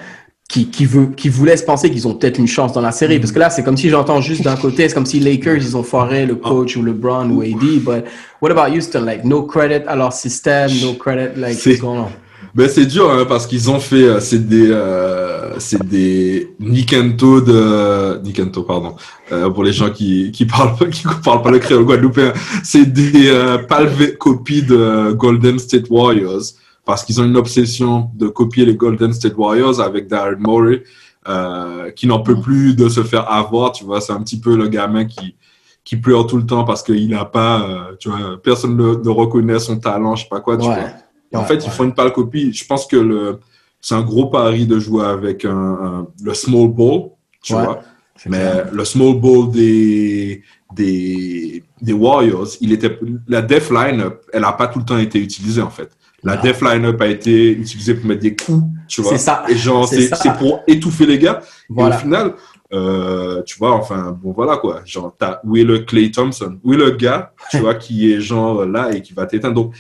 qui, qui, veut, qui vous laisse penser qu'ils ont peut-être une chance dans la série? Parce que là, c'est comme si j'entends juste d'un côté, c'est comme si Lakers, ils ont foiré le coach ou LeBron ou AD. But what about Houston? Like, no credit à leur système, no credit, like, C'est- what's going on? Ben c'est dur hein, parce qu'ils ont fait euh, c'est des euh, c'est des Nikento de Nikento pardon euh, pour les gens qui qui parlent pas qui parlent pas le créole guadeloupéen. C'est des euh, palvé copies de Golden State Warriors parce qu'ils ont une obsession de copier les Golden State Warriors avec Darren Morey euh, qui n'en peut plus de se faire avoir tu vois. C'est un petit peu le gamin qui qui pleure tout le temps parce qu'il a pas euh, tu vois personne ne, ne reconnaît son talent je sais pas quoi tu Ouais. vois et en fait, ouais. ils font une pâle copie. Je pense que le, c'est un gros pari de jouer avec un, un- le small ball, tu Ouais, vois. Mais clair. le small ball des, des, des Warriors, il était, la def lineup, elle n'a pas tout le temps été utilisée, en fait. La Non. def lineup a été utilisée pour mettre des coups, tu vois. C'est ça. Et genre, C'est pour étouffer les gars. Voilà. Et au final, euh, tu vois, enfin, bon, voilà quoi. Genre, t'as, où est le Clay Thompson? Où est le gars, tu vois, qui est genre là et qui va t'éteindre? Donc,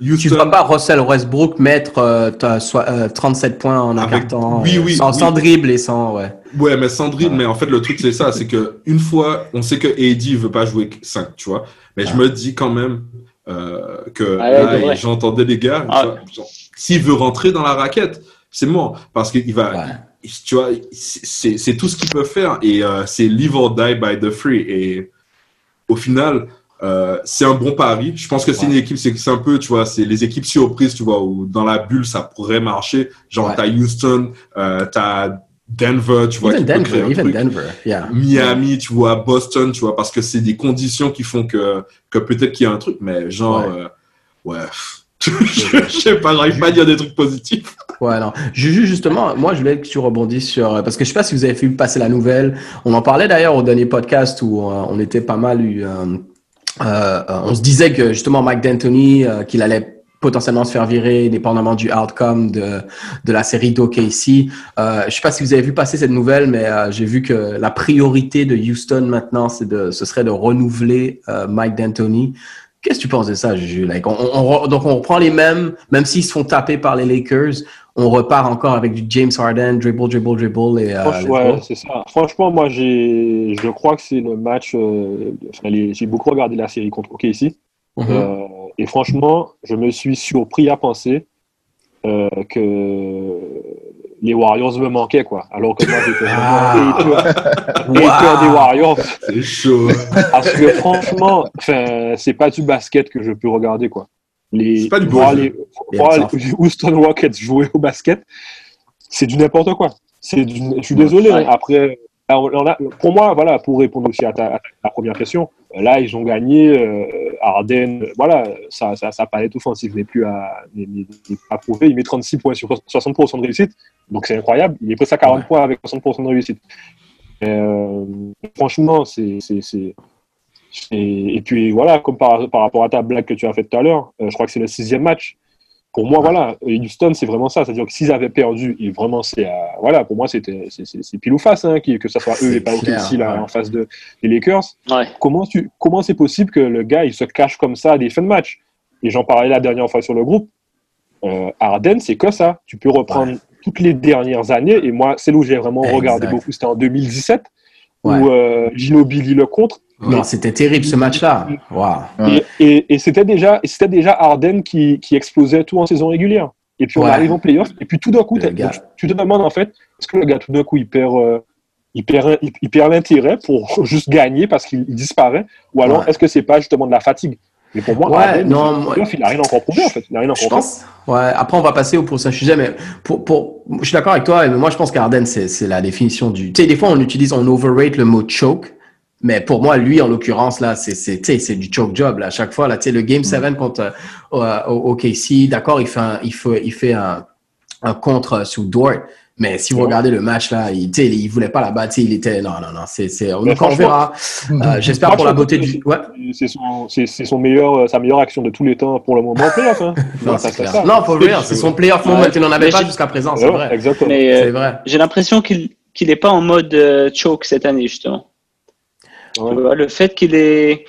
Tu Houston. ne vas pas Russell Westbrook mettre euh, ta- soit, euh, 37 points en un Avec- oui, euh, oui, sans, oui. sans dribble et sans ouais. Ouais, mais Sandrine, Ouais. mais en fait, le truc, c'est ça, c'est que une fois, on sait que AD veut pas jouer 5, tu vois. Mais je me dis quand même euh, que Ah j'entendais des gars, Ah. vois, s'il veut rentrer dans la raquette, c'est mort. Parce qu'il va, tu vois, c'est tout ce qu'il peut faire et euh, c'est live or die by the free. Et au final, euh, c'est un bon pari. Je pense que c'est Ouais. une équipe, c'est un peu, tu vois, c'est les équipes surprises, tu vois, où dans la bulle, ça pourrait marcher. Genre, Ouais. t'as Houston, euh, t'as Denver, tu vois, Even Denver, un even truc. Denver, yeah. Miami, tu vois, Boston, tu vois, parce que c'est des conditions qui font que, que peut-être qu'il y a un truc, mais genre, Ouais. euh, ouais, je je sais pas, j'arrive pas à dire des trucs positifs. Ouais, non. Juju, justement, moi, je voulais que tu rebondisses sur, parce que je sais pas si vous avez vu passer la nouvelle. On en parlait d'ailleurs au dernier podcast où euh, on était pas mal eu, euh, euh, euh, on se disait que justement Mike D'Antoni, euh, qu'il allait potentiellement se faire virer, dépendamment du outcome de, de la série d'OKC. Euh, je sais pas si vous avez vu passer cette nouvelle, mais euh, j'ai vu que la priorité de Houston maintenant, c'est de, ce serait de renouveler euh, Mike D'Antoni. Qu'est-ce que tu penses de ça, on- donc, on reprend les mêmes, même s'ils se font taper par les Lakers, on repart encore avec du James Harden, dribble, dribble, dribble. Et, euh, Franch- let's ouais, c'est ça. Franchement, moi, j'ai, je crois que c'est le match. euh, enfin, j'ai beaucoup regardé la série contre OKC. Mhm. Euh, et franchement, je me suis surpris à penser euh, que les Warriors me manquaient, quoi. Alors que moi, j'étais vraiment Ah. hater, des Warriors. C'est chaud. Parce que franchement, enfin, c'est pas du basket que je peux regarder, quoi. Les, pas du voir les, Et voir ça. les Houston Rockets jouer au basket, c'est du n'importe quoi. C'est du- je suis désolé. Ouais. hein. Après, on- a- pour moi, voilà, pour répondre aussi à ta, à ta première question, là, ils ont gagné. Euh, Harden, euh, voilà, sa, sa, sa palette offensive n'est plus à, n'est- n'est- n'est pas prouvée. Il met 36 points sur 60% de réussite, donc c'est incroyable. Il est presque à 40 Ouais. points avec 60% de réussite. Euh, franchement, c'est. Et, et puis voilà, comme par, par rapport à ta blague que tu as faite tout à l'heure, euh, je crois que c'est le sixième match. Pour moi, voilà, Houston, c'est vraiment ça. C'est-à-dire que s'ils avaient perdu, et vraiment, c'est, euh, voilà, pour moi, c'était, c'est, c'est- c'est pile ou face, hein, que ce soit eux C'est et pas clair, OKC là, ouais. en face de, des Lakers. Ouais. Comment, tu, comment c'est possible que le gars, il se cache comme ça à des fins de match? Et j'en parlais la dernière fois sur le groupe. Euh, Arden, c'est que ça. Tu peux reprendre toutes les dernières années, et moi, c'est là où j'ai vraiment regardé beaucoup, c'était en 2017, Ouais. où euh, Ginobili le contre. Non, c'était terrible ce match-là. Wow. Ouais. Et, et, et c'était déjà, c'était déjà Harden qui, qui explosait tout en saison régulière. Et puis on Ouais. arrive en playoff, et puis tout d'un coup, tu, te demandes en fait, est-ce que le gars tout d'un coup il perd, euh, il perd, il, il perd l'intérêt pour juste gagner parce qu'il il disparaît, ou alors Ouais. est-ce que c'est pas justement de la fatigue? Mais pour moi, Ouais, Harden, non, moi- il a rien encore prouvé en fait. Il a rien Je encore fait. pense. Ouais. Après, on va passer au prochain sujet, mais pour, pour, je suis d'accord avec toi. Mais moi, je pense qu'Arden, c'est, la définition du. Tu sais, des fois, on utilise, on overrate le mot choke. Mais pour moi, lui, en l'occurrence, là, c'est, c'est, du choke job, là, à chaque fois, là, tu sais, le Game 7 contre, euh, au OKC, d'accord, il fait un, il fait, il fait un, un contre sous Dort. Mais si vous Ouais. regardez le match, là, il, tu sais, il voulait pas la battre, il était, non, non, non, c'est, c'est, on, on verra, euh, j'espère pour la beauté du, ouais. C'est son, c'est, son meilleur, euh, sa meilleure action de tous les temps pour le moment en playoff. Hein. Non, c'est clair. Non, for real, c'est son playoff moment. Ouais. Il n'en avait Mais pas jusqu'à présent, c'est vrai. Exactement. Euh, C'est vrai. j'ai l'impression qu'il qu'il n'est pas en mode euh, choke cette année, justement. Ouais. Le fait qu'il est,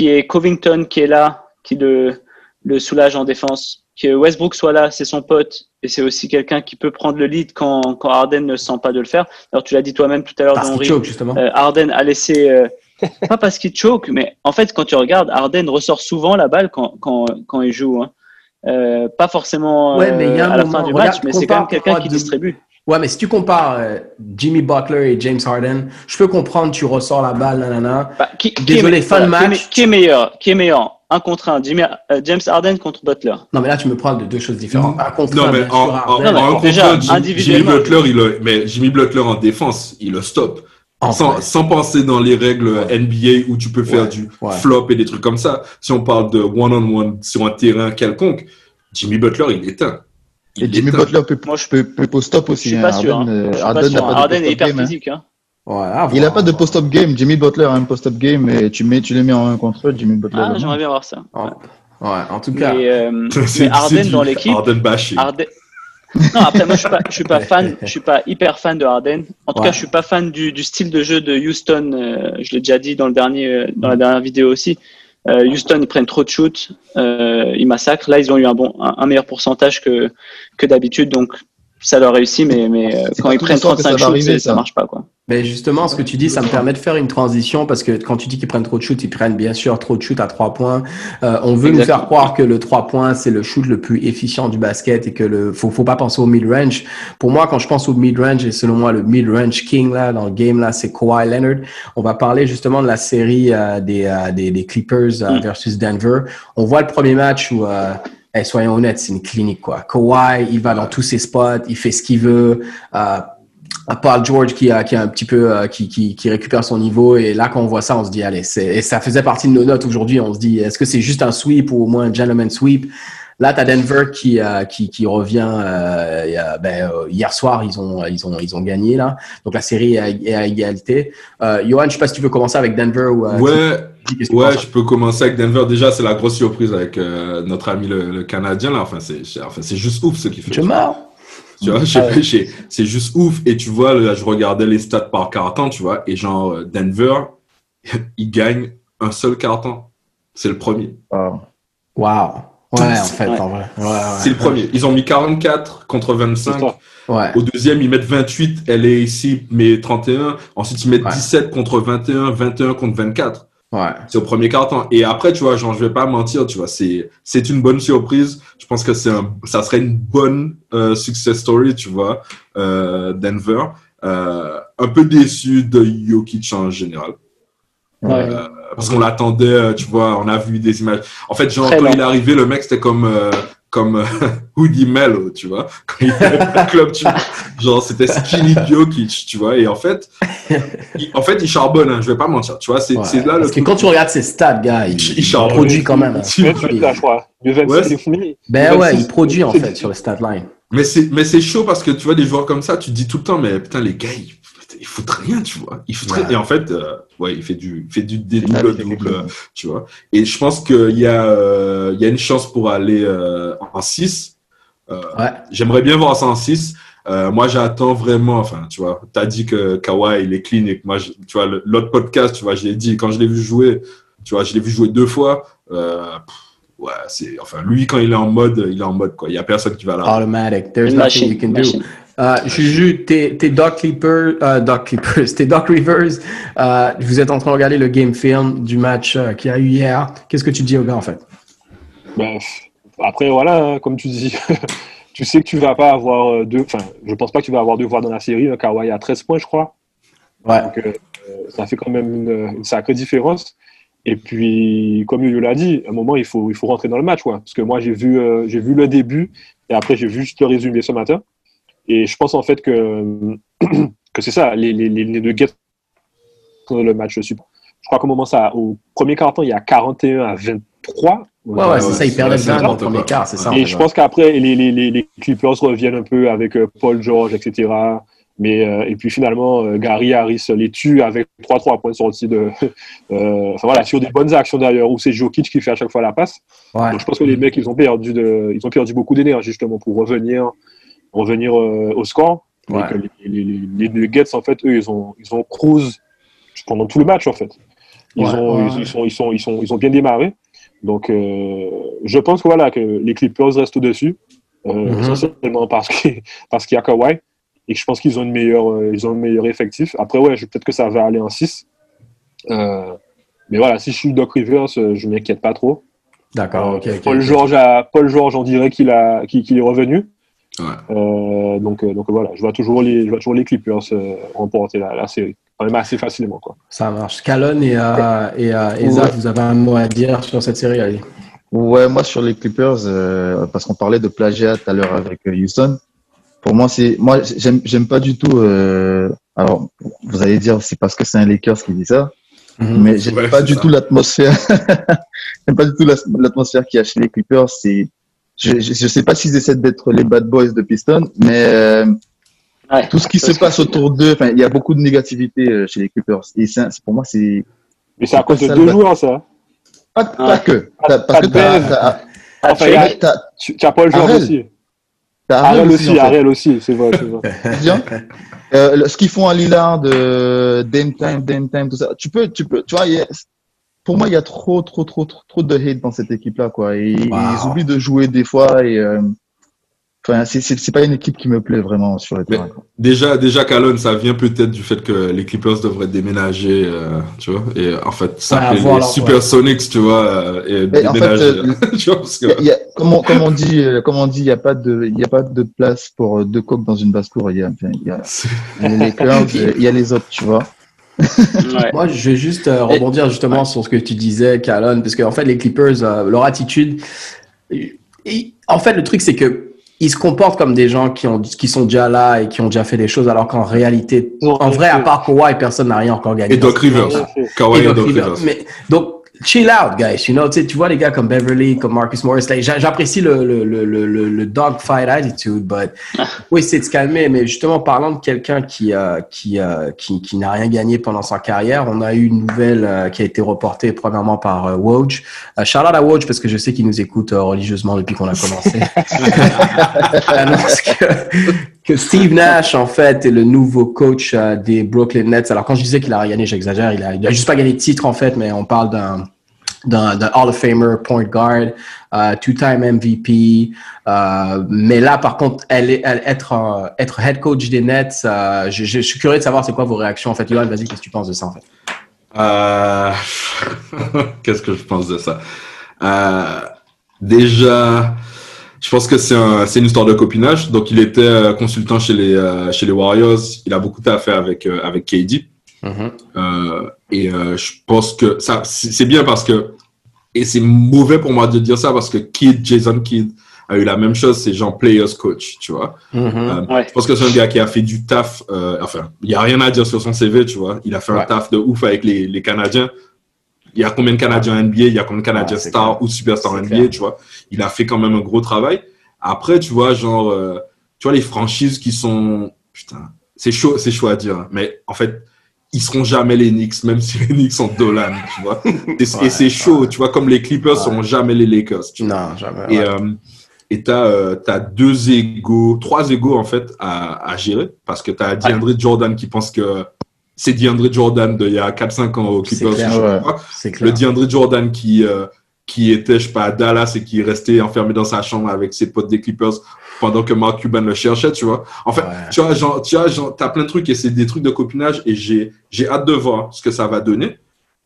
ait Covington qui est là, qui le, le soulage en défense. Que Westbrook soit là, c'est son pote et c'est aussi quelqu'un qui peut prendre le lead quand, quand Harden ne sent pas de le faire. Alors tu l'as dit toi-même tout à l'heure, Henry, euh, Harden a laissé, euh, pas parce qu'il choke, mais en fait quand tu regardes, Harden ressort souvent la balle quand, quand, quand il joue. Hein. Euh, pas forcément Ouais, mais il y a euh, un à la moment- fin du regarde, match, mais c'est quand même compare quelqu'un qui de- distribue. Ouais, mais si tu compares euh, Jimmy Butler et James Harden, je peux comprendre, tu ressors la balle, nanana. Bah, qui, qui Désolé, est, fin de voilà, qui est match. Qui est meilleur Qui est meilleur? Un contre un. Jimmy- euh, James Harden contre Butler. Non, mais là, tu me parles de deux choses différentes. Un contre Non, un, mais bien en, sûr, en. Non, mais en déjà, contre, Jim- Jimmy individuellement. Butler, il le, mais Jimmy Butler en défense, il le stoppe. Sans, sans penser dans les règles Ouais. NBA où tu peux faire Ouais, du ouais. flop et des trucs comme ça. Si on parle de one-on-one sur un terrain quelconque, Jimmy Butler, il éteint. Et Il Jimmy éteint. Butler peut, Moi, je- peut, peut post-up Je aussi. suis hein. pas sûr. Harden, hein. euh, Je suis pas sûr. n'a pas de Harden est hyper game. hein. physique. Hein. Il n'a pas de post-up game. Jimmy Butler a un post-up game et tu, mets, tu les mets en un contre eux, Jimmy Butler. Ah, j'aimerais bien voir ça. Ouais, Ouais, en tout cas. Mais, euh, C'est- mais Harden c'est dans l'équipe, Harden bashing. Non, après moi je suis pas, je suis pas fan, je suis pas hyper fan de Harden. En tout Ouais. cas, je suis pas fan du, du style de jeu de Houston. euh, je l'ai déjà dit dans le dernier, euh, dans la dernière vidéo aussi. Euh, Houston, ils prennent trop de shoots, euh, ils massacrent. Là, ils ont eu un bon, un, un meilleur pourcentage que que d'habitude, donc ça leur réussit. Mais mais euh, quand ils prennent les soirs que 35 ça va shoots, arriver, ça ça. marche pas quoi. Mais justement, ce que tu dis, ça me permet de faire une transition parce que quand tu dis qu'ils prennent trop de shoot, ils prennent bien sûr trop de shoot à trois points. Euh, on veut nous faire croire que le trois points, c'est le shoot le plus efficient du basket et que le faut, faut pas penser au mid-range. Pour moi, quand je pense au mid-range, et selon moi, le mid-range king là, dans le game là, c'est Kawhi Leonard. On va parler justement de la série euh, des, euh, des, des Clippers euh, Mm. versus Denver. On voit le premier match où, eh, soyons honnêtes, c'est une clinique quoi. Kawhi, il va dans tous ses spots, il fait ce qu'il veut. Euh, George qui a, qui a un petit peu euh, qui, qui, récupère son niveau et là quand on voit ça on se dit allez et ça faisait partie de nos notes aujourd'hui on se dit est-ce que c'est juste un sweep ou au moins un gentleman sweep? Là t'as Denver qui euh, qui, qui revient euh, a- ben, euh, hier soir ils ont ils ont ils ont gagné là donc la série est à, est à égalité euh, Johan je sais pas si tu veux commencer avec Denver ou euh, Ouais, tu- tu ouais, je peux commencer avec Denver. Déjà, c'est la grosse surprise avec euh, notre ami le, le Canadien là. Enfin, c'est, enfin, juste ouf ce qu'il fait. je meurs Tu vois, Ah c'est juste ouf. Et tu vois, là, je regardais les stats par carton, tu vois, et genre, euh, Denver, il gagne un seul carton. C'est le premier. Wow. Ouais en fait Ouais. en vrai ouais, ouais. C'est le premier. Ils ont mis 44 contre 25. C'est ça. ouais Au deuxième, ils mettent 28. Elle est ici, mais 31. Ensuite, ils mettent Ouais. 17 contre 21, 21 contre 24. ouais C'est au premier carton. Et après, tu vois, genre, je vais pas mentir, tu vois, c'est, c'est une bonne surprise. Je pense que c'est un, ça serait une bonne euh, success story, tu vois, euh, Denver. Euh, un peu déçu de Jokic en général. Ouais. Euh, parce qu'on l'attendait, euh, tu vois, on a vu des images. En fait, genre, Très quand il est arrivé, le mec, c'était comme, euh, comme euh, Woody Mello, tu vois. Quand il était au club, tu vois. Genre, c'était skinny Jokic, tu vois. Et en fait, il, en fait, il charbonne, hein, je vais pas mentir, tu vois. C'est, Ouais. là le parce que quand tu regardes ses stats gars il, Il il produit quand même hein. Tu- 28 là, je crois. Le 26, Ouais, il est fini. Ben ouais, 26, il produit en fait sur le stat line. Mais c'est, mais c'est chaud parce que tu vois des joueurs comme ça, tu te dis tout le temps, mais putain, les gars, ils, ils foutent rien, tu vois. Ils foutent rien. Ouais. Et en fait, euh, ouais, il fait du, il fait du des Final, double il fait double, quelque chose. tu vois. Et je pense qu'il y a, euh, il y a une chance pour aller euh, en 6. Euh, Ouais. J'aimerais bien voir ça en 6. Euh, moi, j'attends vraiment, enfin, tu vois, t'as dit que Kawhi, il est clean et que moi, je- tu vois, l'autre podcast, tu vois, je l'ai dit, quand je l'ai vu jouer, tu vois, je l'ai vu jouer deux fois, euh, pff, ouais, c'est, enfin, lui, quand il est en mode, il est en mode, quoi. Il y a personne qui va là. Automatic. There's nothing you can do. Euh, Juju, t'es Doc Clippers, euh, Doc Clippers, t'es Doc Rivers. Euh, vous êtes en train de regarder le game film du match qu'il y a eu hier. Qu'est-ce que tu dis au gars en fait? Ben, après, voilà, hein, comme tu dis, tu sais que tu vas pas avoir deux. Enfin, je pense pas que tu vas avoir deux voix dans la série. hein, Kawhi a 13 points, je crois. Ouais. Donc, ça fait quand même une, une sacrée différence. Et puis, comme Yo l'a dit, à un moment, il faut, il faut rentrer dans le match. Quoi. Parce que moi, j'ai vu, j'ai vu le début et après, j'ai vu juste le résumé ce matin. Et je pense en fait que, que c'est ça, les, les, les, Nuggets le match super. Je crois qu'au moment ça, au premier quart-temps, il y a 41 à 23. Ouais, ouais, c'est ça, ils c'est 20 dans le premier quart, c'est ça. Et je pense qu'après, les, les, les, Clippers reviennent un peu avec euh, Paul George, etc. Mais, euh, et puis finalement, euh, Gary Harris les tue avec 3-3 points sortis de. enfin voilà, sur des bonnes actions d'ailleurs, où c'est Jokic qui fait à chaque fois la passe. Ouais. Donc je pense que les mecs, ils ont perdu, de, ils ont perdu beaucoup d'énergie justement pour revenir, revenir euh, au score. Ouais. Les, les, les, Nuggets, en fait, eux, ils ont, ils ont cruise pendant tout le match, en fait. Ils, Ouais, ont, ouais. Ils, ils sont, ils, sont, ils, sont, ils ont bien démarré. Donc, euh, je pense que, voilà, que les Clippers restent au-dessus, euh, Mhm. essentiellement parce qu'il parce qu'il y a Kawhi et que je pense qu'ils ont, une meilleure, euh, ils ont un meilleur effectif. Après, ouais, je- peut-être que ça va aller en 6. Euh, mais voilà, si je suis Doc Rivers, je m'inquiète pas trop. D'accord, Euh, Paul, ok. George a, Paul George, on dirait qu'il a- qu'il qu'il est revenu. Ouais. Euh, donc, euh, donc voilà, je vois toujours les, je vois toujours les Clippers euh, remporter la, la série, quand même assez facilement. Quoi. Ça marche. Calonne et, euh, et, euh, et Zach, vous avez un mot à dire sur cette série allez. Ouais, moi sur les Clippers, euh, parce qu'on parlait de plagiat tout à l'heure avec Houston. Pour moi, c'est moi j'aime j'aime pas du tout. euh, alors, vous allez dire c'est parce que c'est un Lakers qui dit ça, Mhm. mais j'aime Ouais, pas c'est du tout l'atmosphère. j'aime pas du tout l'atmosphère qu'il y a chez les Clippers. C'est je, je, je sais pas s'ils essaient d'être les bad boys de Piston, mais euh, Ouais. tout ce qui se passe autour d'eux, enfin, il y a beaucoup de négativité euh, chez les Clippers. Et c'est- pour moi, c'est Mais c'est à cause de Ça deux joueurs, ça. pas, pas que. Pas Parce que t'as, Enfin, t'as, tu tu as Paul George Arrête. aussi. t'as Ariel aussi, en fait. Ariel aussi, c'est vrai. c'est vrai. Bien. Euh, le- ce qu'ils font à Lillard, de Dame Time, Dame Time, tout ça. Tu peux, tu peux, tu vois, il y a- pour moi, il y a trop, trop, trop, trop, trop de hate dans cette équipe-là, quoi. Et, Wow. ils oublient de jouer des fois et, euh, enfin, c'est, c'est, c'est pas une équipe qui me plaît vraiment sur le terrain. quoi. Déjà, déjà, Calonne, ça vient peut-être du fait que les Clippers devraient déménager, euh, tu vois, et en fait, ça Ouais, s'appelait avoir les Supersonics, tu vois, euh, et Mais en fait, déménager, euh, tu vois, parce que Il y a- il y a- comme, on, comme on dit, euh, comme on dit, il n'y a pas de, il y a pas de place pour euh, deux coqs dans une basse-cour. Il y a, enfin, il y a y a les Lakers, euh, il y a les autres, tu vois. Ouais. Moi, je vais juste euh, rebondir justement sur ce que tu disais, Calonne, parce qu'en fait, les Clippers, euh, leur attitude, et- en fait, le truc, c'est que ils se comportent comme des gens qui, ont, qui sont déjà là et qui ont déjà fait des choses, alors qu'en réalité, en vrai, à part Kawhi, personne n'a rien encore gagné. Et Doc Rivers. Kawhi Et Doc. Rivers. Mais, donc, chill out, guys. You know, tu sais, tu vois les gars comme Beverly, comme Marcus Morris. like, J'apprécie le, le, le, le, le, le dogfight attitude, but oui, c'est de se calmer. Mais justement, parlant de quelqu'un qui, euh, qui, euh, qui, qui n'a rien gagné pendant sa carrière, on a eu une nouvelle euh, qui a été reportée premièrement par Woj. Shout out à Woj parce que je sais qu'il nous écoute religieusement depuis qu'on a commencé. annonce que, que Steve Nash, en fait, est le nouveau coach euh, des Brooklyn Nets. Alors, quand je disais qu'il a gagné, j'exagère. Il a, il a juste pas gagné de titre, en fait, mais on parle d'un d'un Hall of Famer, point guard, euh, two-time MVP. Euh, mais là, par contre, être, head coach des Nets, je, suis curieux de savoir c'est quoi vos réactions. En fait, Yoann, vas-y, qu'est-ce que tu penses de ça, en fait? Qu'est-ce que je pense de ça? Déjà, je pense que c'est un, c'est une histoire de copinage. Donc, il était euh, consultant chez les, euh, chez les Warriors. Il a beaucoup à faire avec, euh, avec KD. Euh, et euh, je pense que ça, c'est bien parce que, et c'est mauvais pour moi de dire ça parce que Kidd, Jason Kidd, a eu la même chose, c'est genre players coach, tu vois. Euh, Ouais. Je pense que c'est un gars qui a fait du taf. euh, enfin, il n'y a rien à dire sur son CV, tu vois. Il a fait Ouais. un taf de ouf avec les, les Canadiens. Il y a combien de Canadiens NBA, il y a combien de Canadiens c'est stars ou superstars NBA, clair. tu vois. Il a fait quand même un gros travail. Après, tu vois, genre, euh, tu vois, les franchises qui sont. Putain, c'est chaud, c'est chaud à dire. hein. Mais en fait, ils seront jamais les Knicks, même si les Knicks sont Dolan, tu vois. Et, Ouais, et c'est chaud, ouais. tu vois, comme les Clippers Ouais. seront jamais les Lakers. tu vois. Non, jamais. Et euh, et t'as euh, t'as deux égaux, trois égaux en fait à, à gérer parce que t'as DeAndre Jordan qui pense que c'est DeAndre Jordan d'il y a 4-5 ans au C'est Clippers. clair, ouais. Le. DeAndre Jordan qui euh, qui était je sais pas à Dallas et qui restait enfermé dans sa chambre avec ses potes des Clippers pendant que Mark Cuban le cherchait, tu vois. En fait, Ouais. tu vois, genre, tu vois, genre, t'as plein de trucs et c'est des trucs de copinage et j'ai j'ai hâte de voir ce que ça va donner,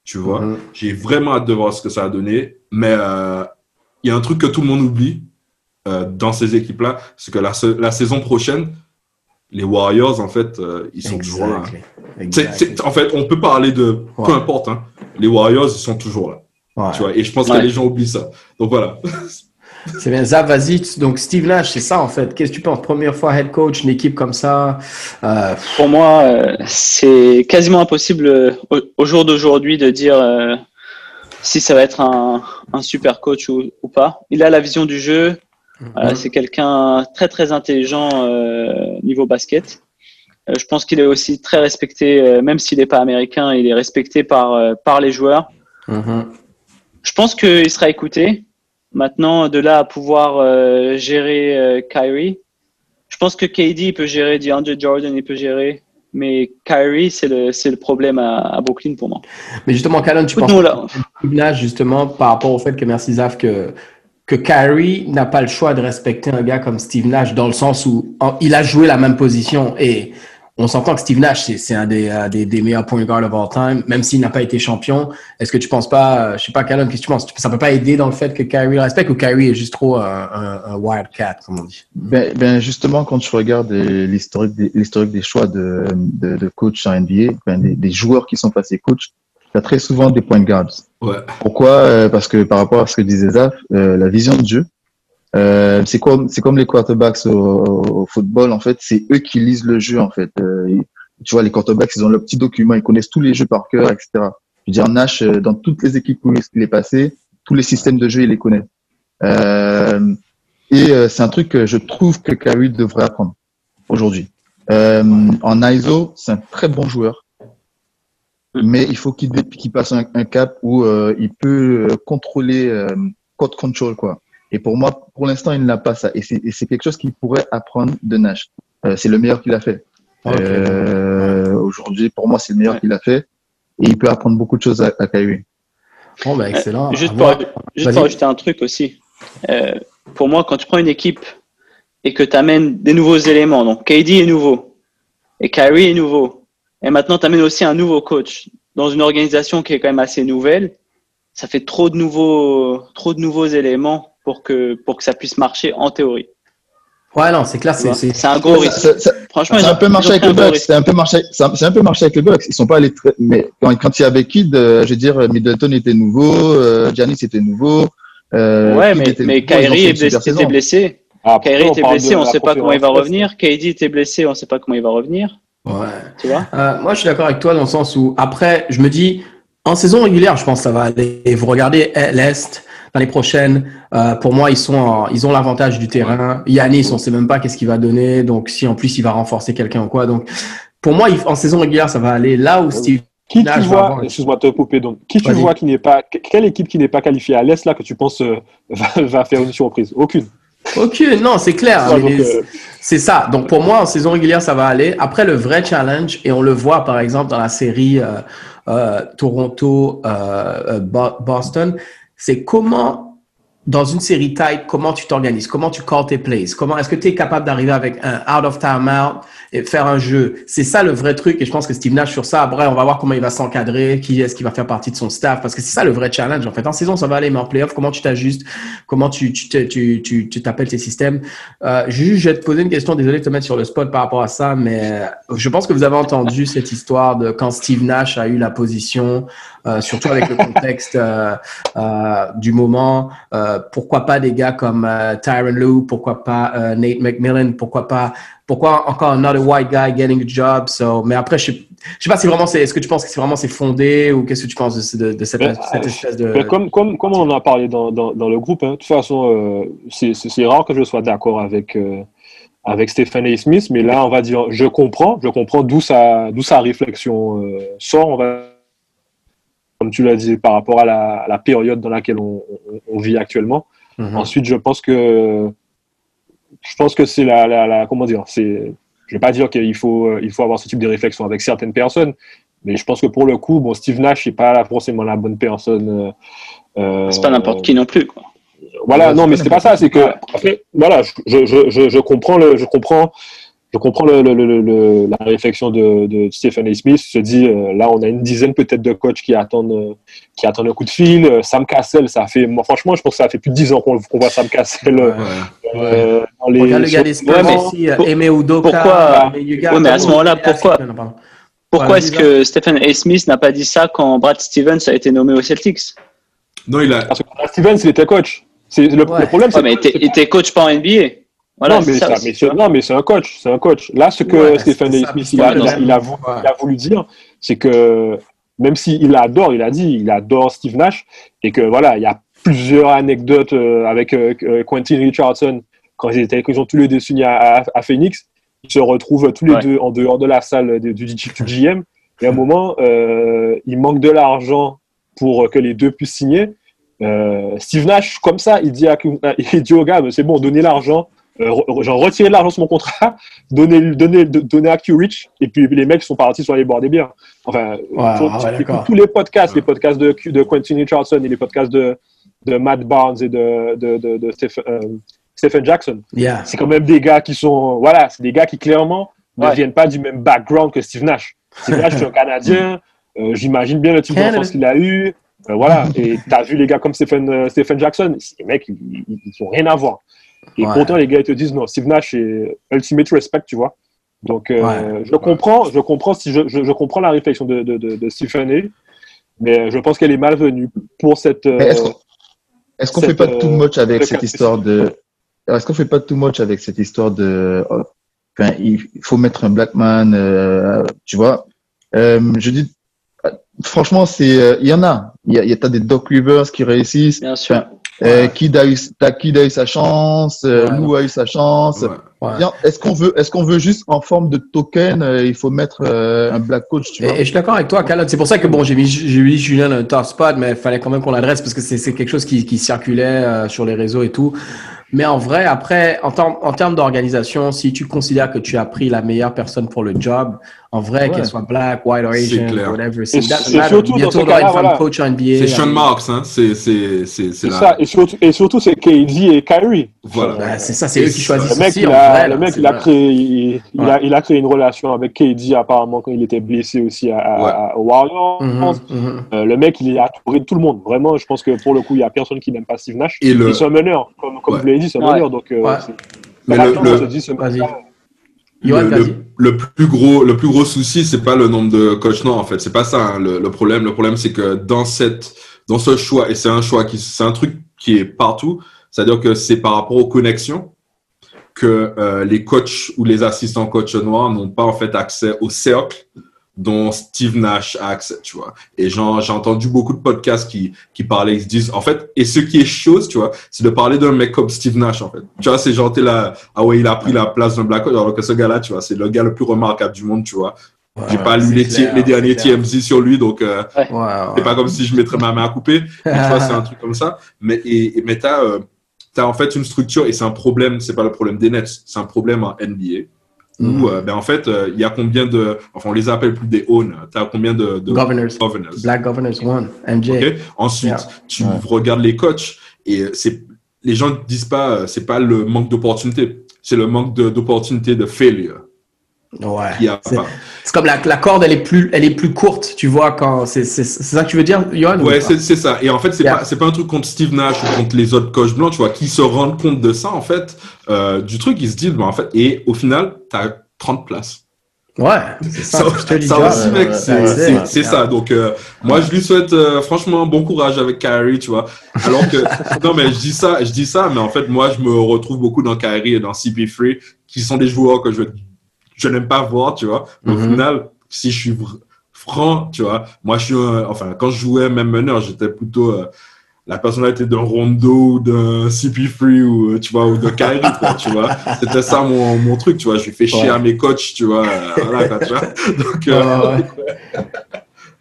tu vois. Mhm. J'ai vraiment hâte de voir ce que ça va donner. Mais euh, il y a un truc que tout le monde oublie euh, dans ces équipes-là, c'est que la saison prochaine, les Warriors, en fait, euh, ils sont toujours là. Exactly. C'est- en fait, on peut parler de peu importe. Hein, les Warriors, ils sont toujours là. Ouais. Tu vois, et je pense Ouais. que les gens oublient ça. Donc voilà. C'est bien. Zab, vas-y. Donc, Steve Nash, c'est ça, en fait. Qu'est-ce que tu penses? Première fois head coach, une équipe comme ça. Euh, Pour moi, euh, c'est quasiment impossible euh, au, au jour d'aujourd'hui de dire euh, si ça va être un, un super coach ou, ou pas. Il a la vision du jeu. Voilà, c'est quelqu'un très très intelligent euh, niveau basket. Euh, je pense qu'il est aussi très respecté, euh, même s'il n'est pas américain, il est respecté par euh, par les joueurs. mhm. Je pense qu'il sera écouté. Maintenant, de là à pouvoir euh, gérer euh, Kyrie, je pense que KD il peut gérer, DeAndre Jordan il peut gérer, mais Kyrie c'est le c'est le problème à, à Brooklyn pour moi. Mais justement, Calonne, tu penses Écoute-nous là. Nash, justement, par rapport au fait que, merci Zaf, que, que Kyrie n'a pas le choix de respecter un gars comme Steve Nash dans le sens où il a joué la même position et on s'entend que Steve Nash, c'est- un des, euh, des, des meilleurs point guard of all time, même s'il n'a pas été champion. Est-ce que tu penses pas, euh, je sais pas, Callum, qu'est-ce que tu penses? Ça peut pas aider dans le fait que Kyrie le respecte ou Kyrie est juste trop un, un, un wildcat, comme on dit? Ben, ben justement, quand tu regardes euh, l'historique des, l'historique des choix de, de, de coach en NBA, ben, des, des joueurs qui sont passés coach, tu as très souvent des point guards. Ouais. Pourquoi? Euh, Parce que par rapport à ce que disait Zaf, euh, la vision de jeu, euh, c'est comme c'est comme les quarterbacks au, au football en fait, c'est eux qui lisent le jeu en fait. Euh, ils- tu vois, les quarterbacks, ils ont leur petit document, ils connaissent tous les jeux par cœur, etc. Je veux dire, Nash, euh, dans toutes les équipes où il est passé, tous les systèmes de jeu, il les connaît. Euh, et euh, c'est un truc que je trouve que Kyrie devrait apprendre aujourd'hui. Euh, en ISO, c'est un très bon joueur, mais il faut qu'il qu'il passe un, un cap où euh, il peut euh, contrôler euh, code control quoi. Et pour moi, pour l'instant, il n'a pas ça. Et c'est et c'est quelque chose qu'il pourrait apprendre de Nash. Euh, c'est le meilleur qu'il a fait. Ok. Euh, aujourd'hui, pour moi, c'est le meilleur qu'il a fait. Et il peut apprendre beaucoup de choses à, à Kyrie. Bon, ben, excellent. Juste pour, juste pour ajouter un truc aussi. Euh, pour moi, quand tu prends une équipe et que tu amènes des nouveaux éléments, donc KD est nouveau et Kyrie est nouveau, et maintenant tu amènes aussi un nouveau coach dans une organisation qui est quand même assez nouvelle, ça fait trop de nouveaux, trop de nouveaux éléments pour que, pour que ça puisse marcher en théorie. Ouais, non, c'est clair, c'est, vois? c'est, C'est un gros risque. ça- ça- Franchement, C'est un peu marché avec le Bucks. C'est un peu marché. C'est un, peu marché avec le Bucks. Ils sont pas allés très. Mais quand, quand il y avait Kid, euh, je veux dire, Middleton était nouveau, euh, Giannis était nouveau. Euh, Ouais, Kidd mais, était mais nouveau, Kyrie blessé, était saison. blessé. Après, Kyrie était blessé, on la sait pas comment il va revenir. KD était blessé, on sait pas comment il va revenir. Ouais. Tu vois? Euh, moi, je suis d'accord avec toi dans le sens où, après, je me dis, en saison régulière, je pense que ça va aller. Et vous regardez eh, l'Est, dans les prochaines, euh, pour moi, ils, sont en- ils ont l'avantage du terrain. Yanis, on sait même pas qu'est-ce qu'il va donner. Donc, si en plus, il va renforcer quelqu'un ou quoi. Donc, pour moi, en saison régulière, ça va aller là où Steve. Qui Là, tu vois, excuse-moi te couper, donc, qui tu vois qui n'est pas, quelle équipe qui n'est pas qualifiée à l'Est là que tu penses euh, va, va faire une surprise? Aucune. Ok, non, c'est clair. Euh, C'est ça. Donc pour moi, en saison régulière, ça va aller. Après, le vrai challenge, et on le voit par exemple dans la série euh, euh, Toronto euh, c'est comment dans une série tight, comment tu t'organises, comment tu call tes plays, comment est-ce que tu es capable d'arriver avec un out of timeout et faire un jeu? C'est ça le vrai truc et je pense que Steve Nash sur ça, après on va voir comment il va s'encadrer, qui est-ce qui va faire partie de son staff parce que c'est ça le vrai challenge en fait. En saison ça va aller mais en playoff comment tu t'ajustes, comment tu tu tu tu tu t'appelles tes systèmes? Euh, Juju, je vais te poser une question, désolé de te mettre sur le spot par rapport à ça mais euh, je pense que vous avez entendu cette histoire de quand Steve Nash a eu la position euh, surtout avec le contexte euh, euh, du moment. Pourquoi pas des gars comme Tyron Lue, pourquoi pas Nate McMillan, pourquoi pas, pourquoi encore another white guy getting a job. So, mais après, je sais, je sais pas si vraiment c'est, est-ce que tu penses que c'est vraiment c'est fondé ou qu'est-ce que tu penses de, de, de cette, Ben, cette espèce de. Ben, comme, comme, comme on en a parlé dans, dans, dans le groupe, hein, de toute façon, c'est- rare que je sois d'accord avec, avec Stephen A. Smith, mais là, on va dire, je comprends, je comprends d'où sa, d'où sa réflexion euh, sort, on va, comme tu l'as dit, par rapport à la, à la période dans laquelle on, on- on vit actuellement. Mhm. Ensuite, je pense que je pense que c'est la, la, la- comment dire, c'est je vais pas dire qu'il faut il faut avoir ce type de réflexion avec certaines personnes, mais je pense que pour le coup, bon, Steve Nash n'est pas forcément la bonne personne. euh, euh, C'est pas n'importe qui non plus. Quoi. Voilà, non, mais c'est pas ça, c'est que voilà, je, je, je, je comprends le, je comprends. Je comprends le, le, le, le- la réflexion de, de Stephen A. Smith. Se dit, euh, là, on a une dizaine peut-être de coachs qui attendent, euh, qui attendent un coup de fil. Euh, Sam Cassell, ça fait, moi, franchement, je pense que ça fait plus de dix ans qu'on voit Sam Cassell euh, Ouais. euh, dans les. Regarde le gars des Spurs Ouais, mais Aimé Udoka. pourquoi- mais Ouais, à ce moment-là, pourquoi-. Pourquoi est-ce que Stephen A. Smith n'a pas dit ça quand Brad Stevens a été nommé aux Celtics? Non, il a. Parce que Brad Stevens, il était coach. C'est le, Ouais. le problème, c'est mais il il était coach pas en NBA. Voilà, non, mais c'est ça mais non, mais c'est un coach, c'est un coach. Là, ce que Ouais, Stephen c'est A. ça, Smith il a, il a- il voulu, Ouais. il a voulu dire, c'est que même s'il adore, il a dit, il adore Steve Nash, et que voilà, il y a plusieurs anecdotes euh, avec euh, euh, Quentin Richardson quand ils étaient, quand ils ont tous les deux signé à, à- à Phoenix, ils se retrouvent tous les Ouais. deux en dehors de la salle du, du, du GM. Et à un moment, euh, il manque de l'argent pour que les deux puissent signer. Euh, Steve Nash, comme ça, il dit, à, il dit au gars, c'est bon, donnez l'argent, re- genre retirer de l'argent sur mon contrat, donner, donner, donner à Q-Rich, et puis les mecs sont partis sur les bords des biens. Enfin, tu- ouais, tu tous les podcasts, les podcasts de, Quentin Richardson et les podcasts de, de Matt Barnes et de, de, de, de Stephen, euh, Stephen Jackson. Yeah. C'est quand même des gars qui sont, voilà, c'est des gars qui clairement ne viennent pas du même background que Steve Nash. Steve Nash, c'est un Canadien, euh, j'imagine bien le type d'enfance qu'il a eu. Euh, voilà, et t'as vu les gars comme Stephen, euh, Stephen Jackson, ces mecs, ils, ils, ils ont rien à voir. Et Ouais. pourtant, les gars, ils te disent non, Steve Nash, c'est ultimate respect, tu vois. Donc, euh, Ouais. je comprends, je comprends, si je, je, je comprends la réflexion de, de, de, de Stephen A, mais je pense qu'elle est malvenue pour cette. euh, Est-ce qu'on est-ce qu'on cette, fait pas too euh, much avec cette histoire de est-ce qu'on fait pas too much avec cette histoire de oh, enfin, il faut mettre un black man euh, tu vois euh, je dis euh, franchement c'est euh, il y en a il y a, y a des Doc Rivers qui réussissent Bien sûr. euh, Ouais. Kid a eu a eu sa chance euh, Ouais. Lou a eu sa chance Ouais. Ouais. Est-ce qu'on veut est-ce qu'on veut juste en forme de token euh, il faut mettre euh, un black coach tu Et, vois? et je suis d'accord avec toi, Khaled. C'est pour ça que bon, j'ai mis, j'ai mis Julien dans le top spot, mais il fallait quand même qu'on l'adresse parce que c'est, c'est quelque chose qui, qui circulait euh, sur les réseaux et tout. Mais en vrai, après, en termes d'organisation, si tu considères que tu as pris la meilleure personne pour le job, en vrai, Ouais. qu'elle soit black, white or Asian, clair. whatever, c'est surtout dans bientôt ce on aura voilà. coach NBA. C'est Sean euh, Marks, hein. C'est c'est c'est c'est c'est la. ça, et surtout, et surtout c'est KD et Kyrie. Voilà. Ouais, c'est ça, c'est eux qui choisissent Le mec, aussi, il a, vrai, le mec, il a créé, il, il Ouais. a, il a créé une relation avec KD apparemment quand il était blessé aussi à, à- Ouais. à- Warriors. Mhm, mhm. Euh, le mec, il est entouré de tout le monde. Vraiment, je pense que pour le coup, il y a personne qui n'aime pas Steve Nash. Et le- c'est un meneur, comme, comme Ouais. vous l'avez dit, c'est un Ouais. meneur. Donc, euh, Mais le- le- on se dit, ce Le, vas-y. le, le plus gros le plus gros souci c'est pas le nombre de coachs non en fait c'est pas ça hein, le, le problème le problème c'est que dans cette dans ce choix et c'est un choix qui c'est un truc qui est partout c'est à dire que c'est par rapport aux connexions que euh, les coachs ou les assistants coachs noirs n'ont pas en fait accès au cercle dont Steve Nash a accès, tu vois. Et j'ai entendu beaucoup de podcasts qui, qui parlaient, ils se disent, en fait, et ce qui est chose, tu vois, c'est de parler d'un mec comme Steve Nash, en fait. Tu vois, c'est genre, t'es là, ah ouais, il a pris la place d'un Black alors que ce gars-là, tu vois, c'est le gars le plus remarquable du monde, tu vois. J'ai Ouais, pas lu les, clair, ti- les derniers clair. TMZ sur lui, donc euh, Ouais, c'est ouais. pas comme si je mettrais ma main à couper. Mais tu vois, c'est un truc comme ça. Mais, et, et- mais t'as, euh, t'as en fait une structure, et c'est un problème, c'est pas le problème des Nets, c'est un problème en NBA. Mhm. Où, euh, ben, en fait, euh, il y a combien de, enfin, on les appelle plus des own, t'as combien de, de Governors. governors? Black Governors One, MJ. Ensuite, Yeah. tu Ouais. regardes les coachs et c'est les gens ne disent pas euh, c'est pas le manque d'opportunité, c'est le manque de- d'opportunité de failure Ouais. a C'est- comme la, la corde, elle est plus, elle est plus courte, tu vois, quand c'est, ça que tu veux dire, Johan? ou Ouais, c'est ça. Et en fait, c'est Yeah. pas pas un truc contre Steve Nash ou contre les autres coachs blancs, tu vois, qui se rendent compte de ça en fait, euh, du truc, ils se disent, ben, en fait, et au final, t'as 30 places. Ouais, c'est ça. Ça, je te dis ça aussi, mec, c'est ça. Donc, euh, moi, je lui souhaite euh, franchement bon courage avec Kyrie, tu vois. Alors que, non, mais je dis ça, je dis ça, mais en fait, moi, je me retrouve beaucoup dans Kyrie et dans CP3, qui sont des joueurs que je, je n'aime pas voir, tu vois. Au Mhm. final, si je suis franc, tu vois, moi, je suis, enfin, quand je jouais même meneur, j'étais plutôt euh, la personnalité d'un Rondo ou d'un CP3 ou, euh, tu vois, ou de Kyrie, quoi, tu vois. C'était ça mon, mon truc, tu vois. Je lui fais chier Ouais. à mes coachs, tu vois. euh, voilà, quoi, tu vois. Donc, euh, Ouais, ouais.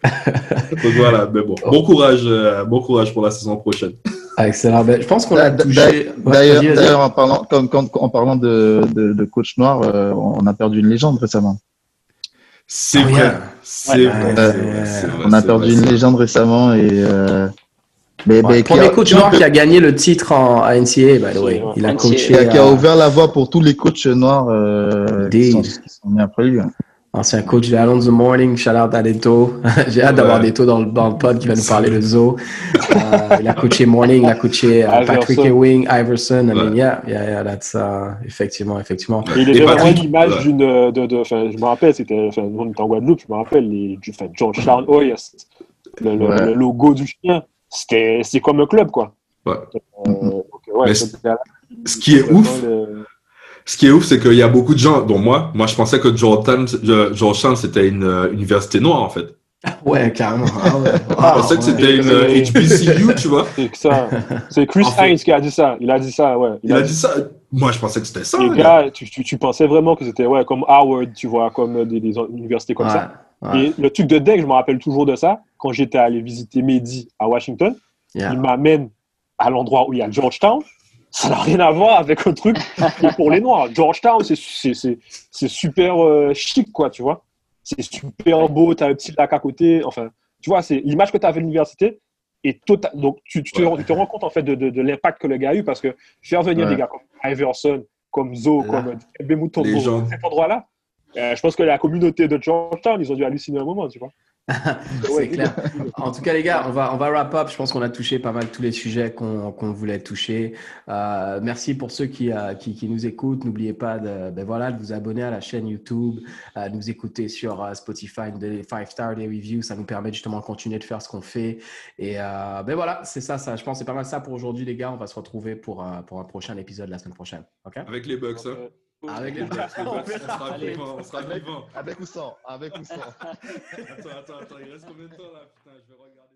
donc voilà, mais bon, bon courage, bon courage pour la saison prochaine. Ah, Excellent. Ben, je pense qu'on a touché. D'ailleurs, en parlant, comme, comme- en parlant de, de, de coach noir, euh, on a perdu une légende récemment. C'est Oh, vrai, yeah. c'est Ouais. vrai, Euh, vrai, c'est vrai, On a perdu vrai, une légende récemment et euh, mais, Ouais, qui, Premier a, coach noir qui a gagné le titre en à NCAA, by the way. Ouais. Il a NCAA. coaché. qui a- qui a ouvert la voie pour tous les coachs noirs euh, qui, sont, qui sont venus après lui. hein. Ancien coach de Alonso Morning, shout out à Deto. J'ai hâte d'avoir. Deto dans le, dans le pod qui va nous parler de Zo. Euh, il a coaché Morning, il a coaché euh, Patrick Iverson. Ewing, Iverson. I mean, yeah, yeah, yeah, that's, uh, effectivement, effectivement. Et il est vraiment Patrick- l'image ouais. d'une. De, de, enfin, je me rappelle, c'était. Enfin, on était en Guadeloupe, je me rappelle, les, du, enfin, Georgetown Hoyas, le, le, Ouais. le logo du chien. C'était c'est comme un club, quoi. Ouais. Euh, ouais, Ce qui est ouf, le- ce qui est ouf, c'est qu'il y a beaucoup de gens, dont moi, moi je pensais que Georgetown, Georgetown c'était une euh, université noire en fait. Ouais, carrément. Ah ouais. Je pensais que c'était une euh, HBCU, tu vois. C'est que ça. C'est Chris En fait- Hines qui a dit ça. Il a dit ça, ouais. Il a dit ça. Moi je pensais que c'était ça. Les le gars, tu, tu, tu pensais vraiment que c'était ouais, comme Howard, tu vois, comme des, des universités comme ça. Ouais, ouais. Et le truc de deck, je me rappelle toujours de ça. Quand j'étais allé visiter Mehdi à Washington, Yeah. il m'amène à l'endroit où il y a Georgetown. Ça n'a rien à voir avec un truc qui est pour les Noirs. Georgetown, c'est- c'est c'est- c'est super euh, chic, quoi, tu vois. C'est super beau, tu as un petit lac à côté. Enfin, tu vois, c'est l'image que tu avais à l'université. Et total, donc, tu, tu te, Ouais. tu te rends compte en fait de, de, de l'impact que le gars a eu parce que faire venir Ouais. des gars comme Iverson, comme Zo, Là. comme Légende. à cet endroit-là, euh, je pense que la communauté de Georgetown, ils ont dû halluciner un moment, tu vois. C'est clair. En tout cas, les gars, on va, on va wrap up. Je pense qu'on a touché pas mal tous les sujets qu'on qu'on voulait toucher. Euh, merci pour ceux qui, euh, qui, qui nous écoutent. N'oubliez pas de, ben voilà, de vous abonner à la chaîne YouTube, euh, de nous écouter sur euh, Spotify, de 5 stars, des reviews. Ça nous permet justement de continuer de faire ce qu'on fait. Et ben voilà, c'est ça, ça. Je pense que c'est pas mal ça pour aujourd'hui, les gars. On va se retrouver pour, pour un prochain épisode la semaine prochaine. OK? Avec les Bucks, hein. Avec les Bucks, les On Bucks, on sera Allez. vivant, on sera Avec- vivant. Avec ou sans Avec ou sans Attends, attends, attends, il reste combien de temps là? Putain, je vais regarder.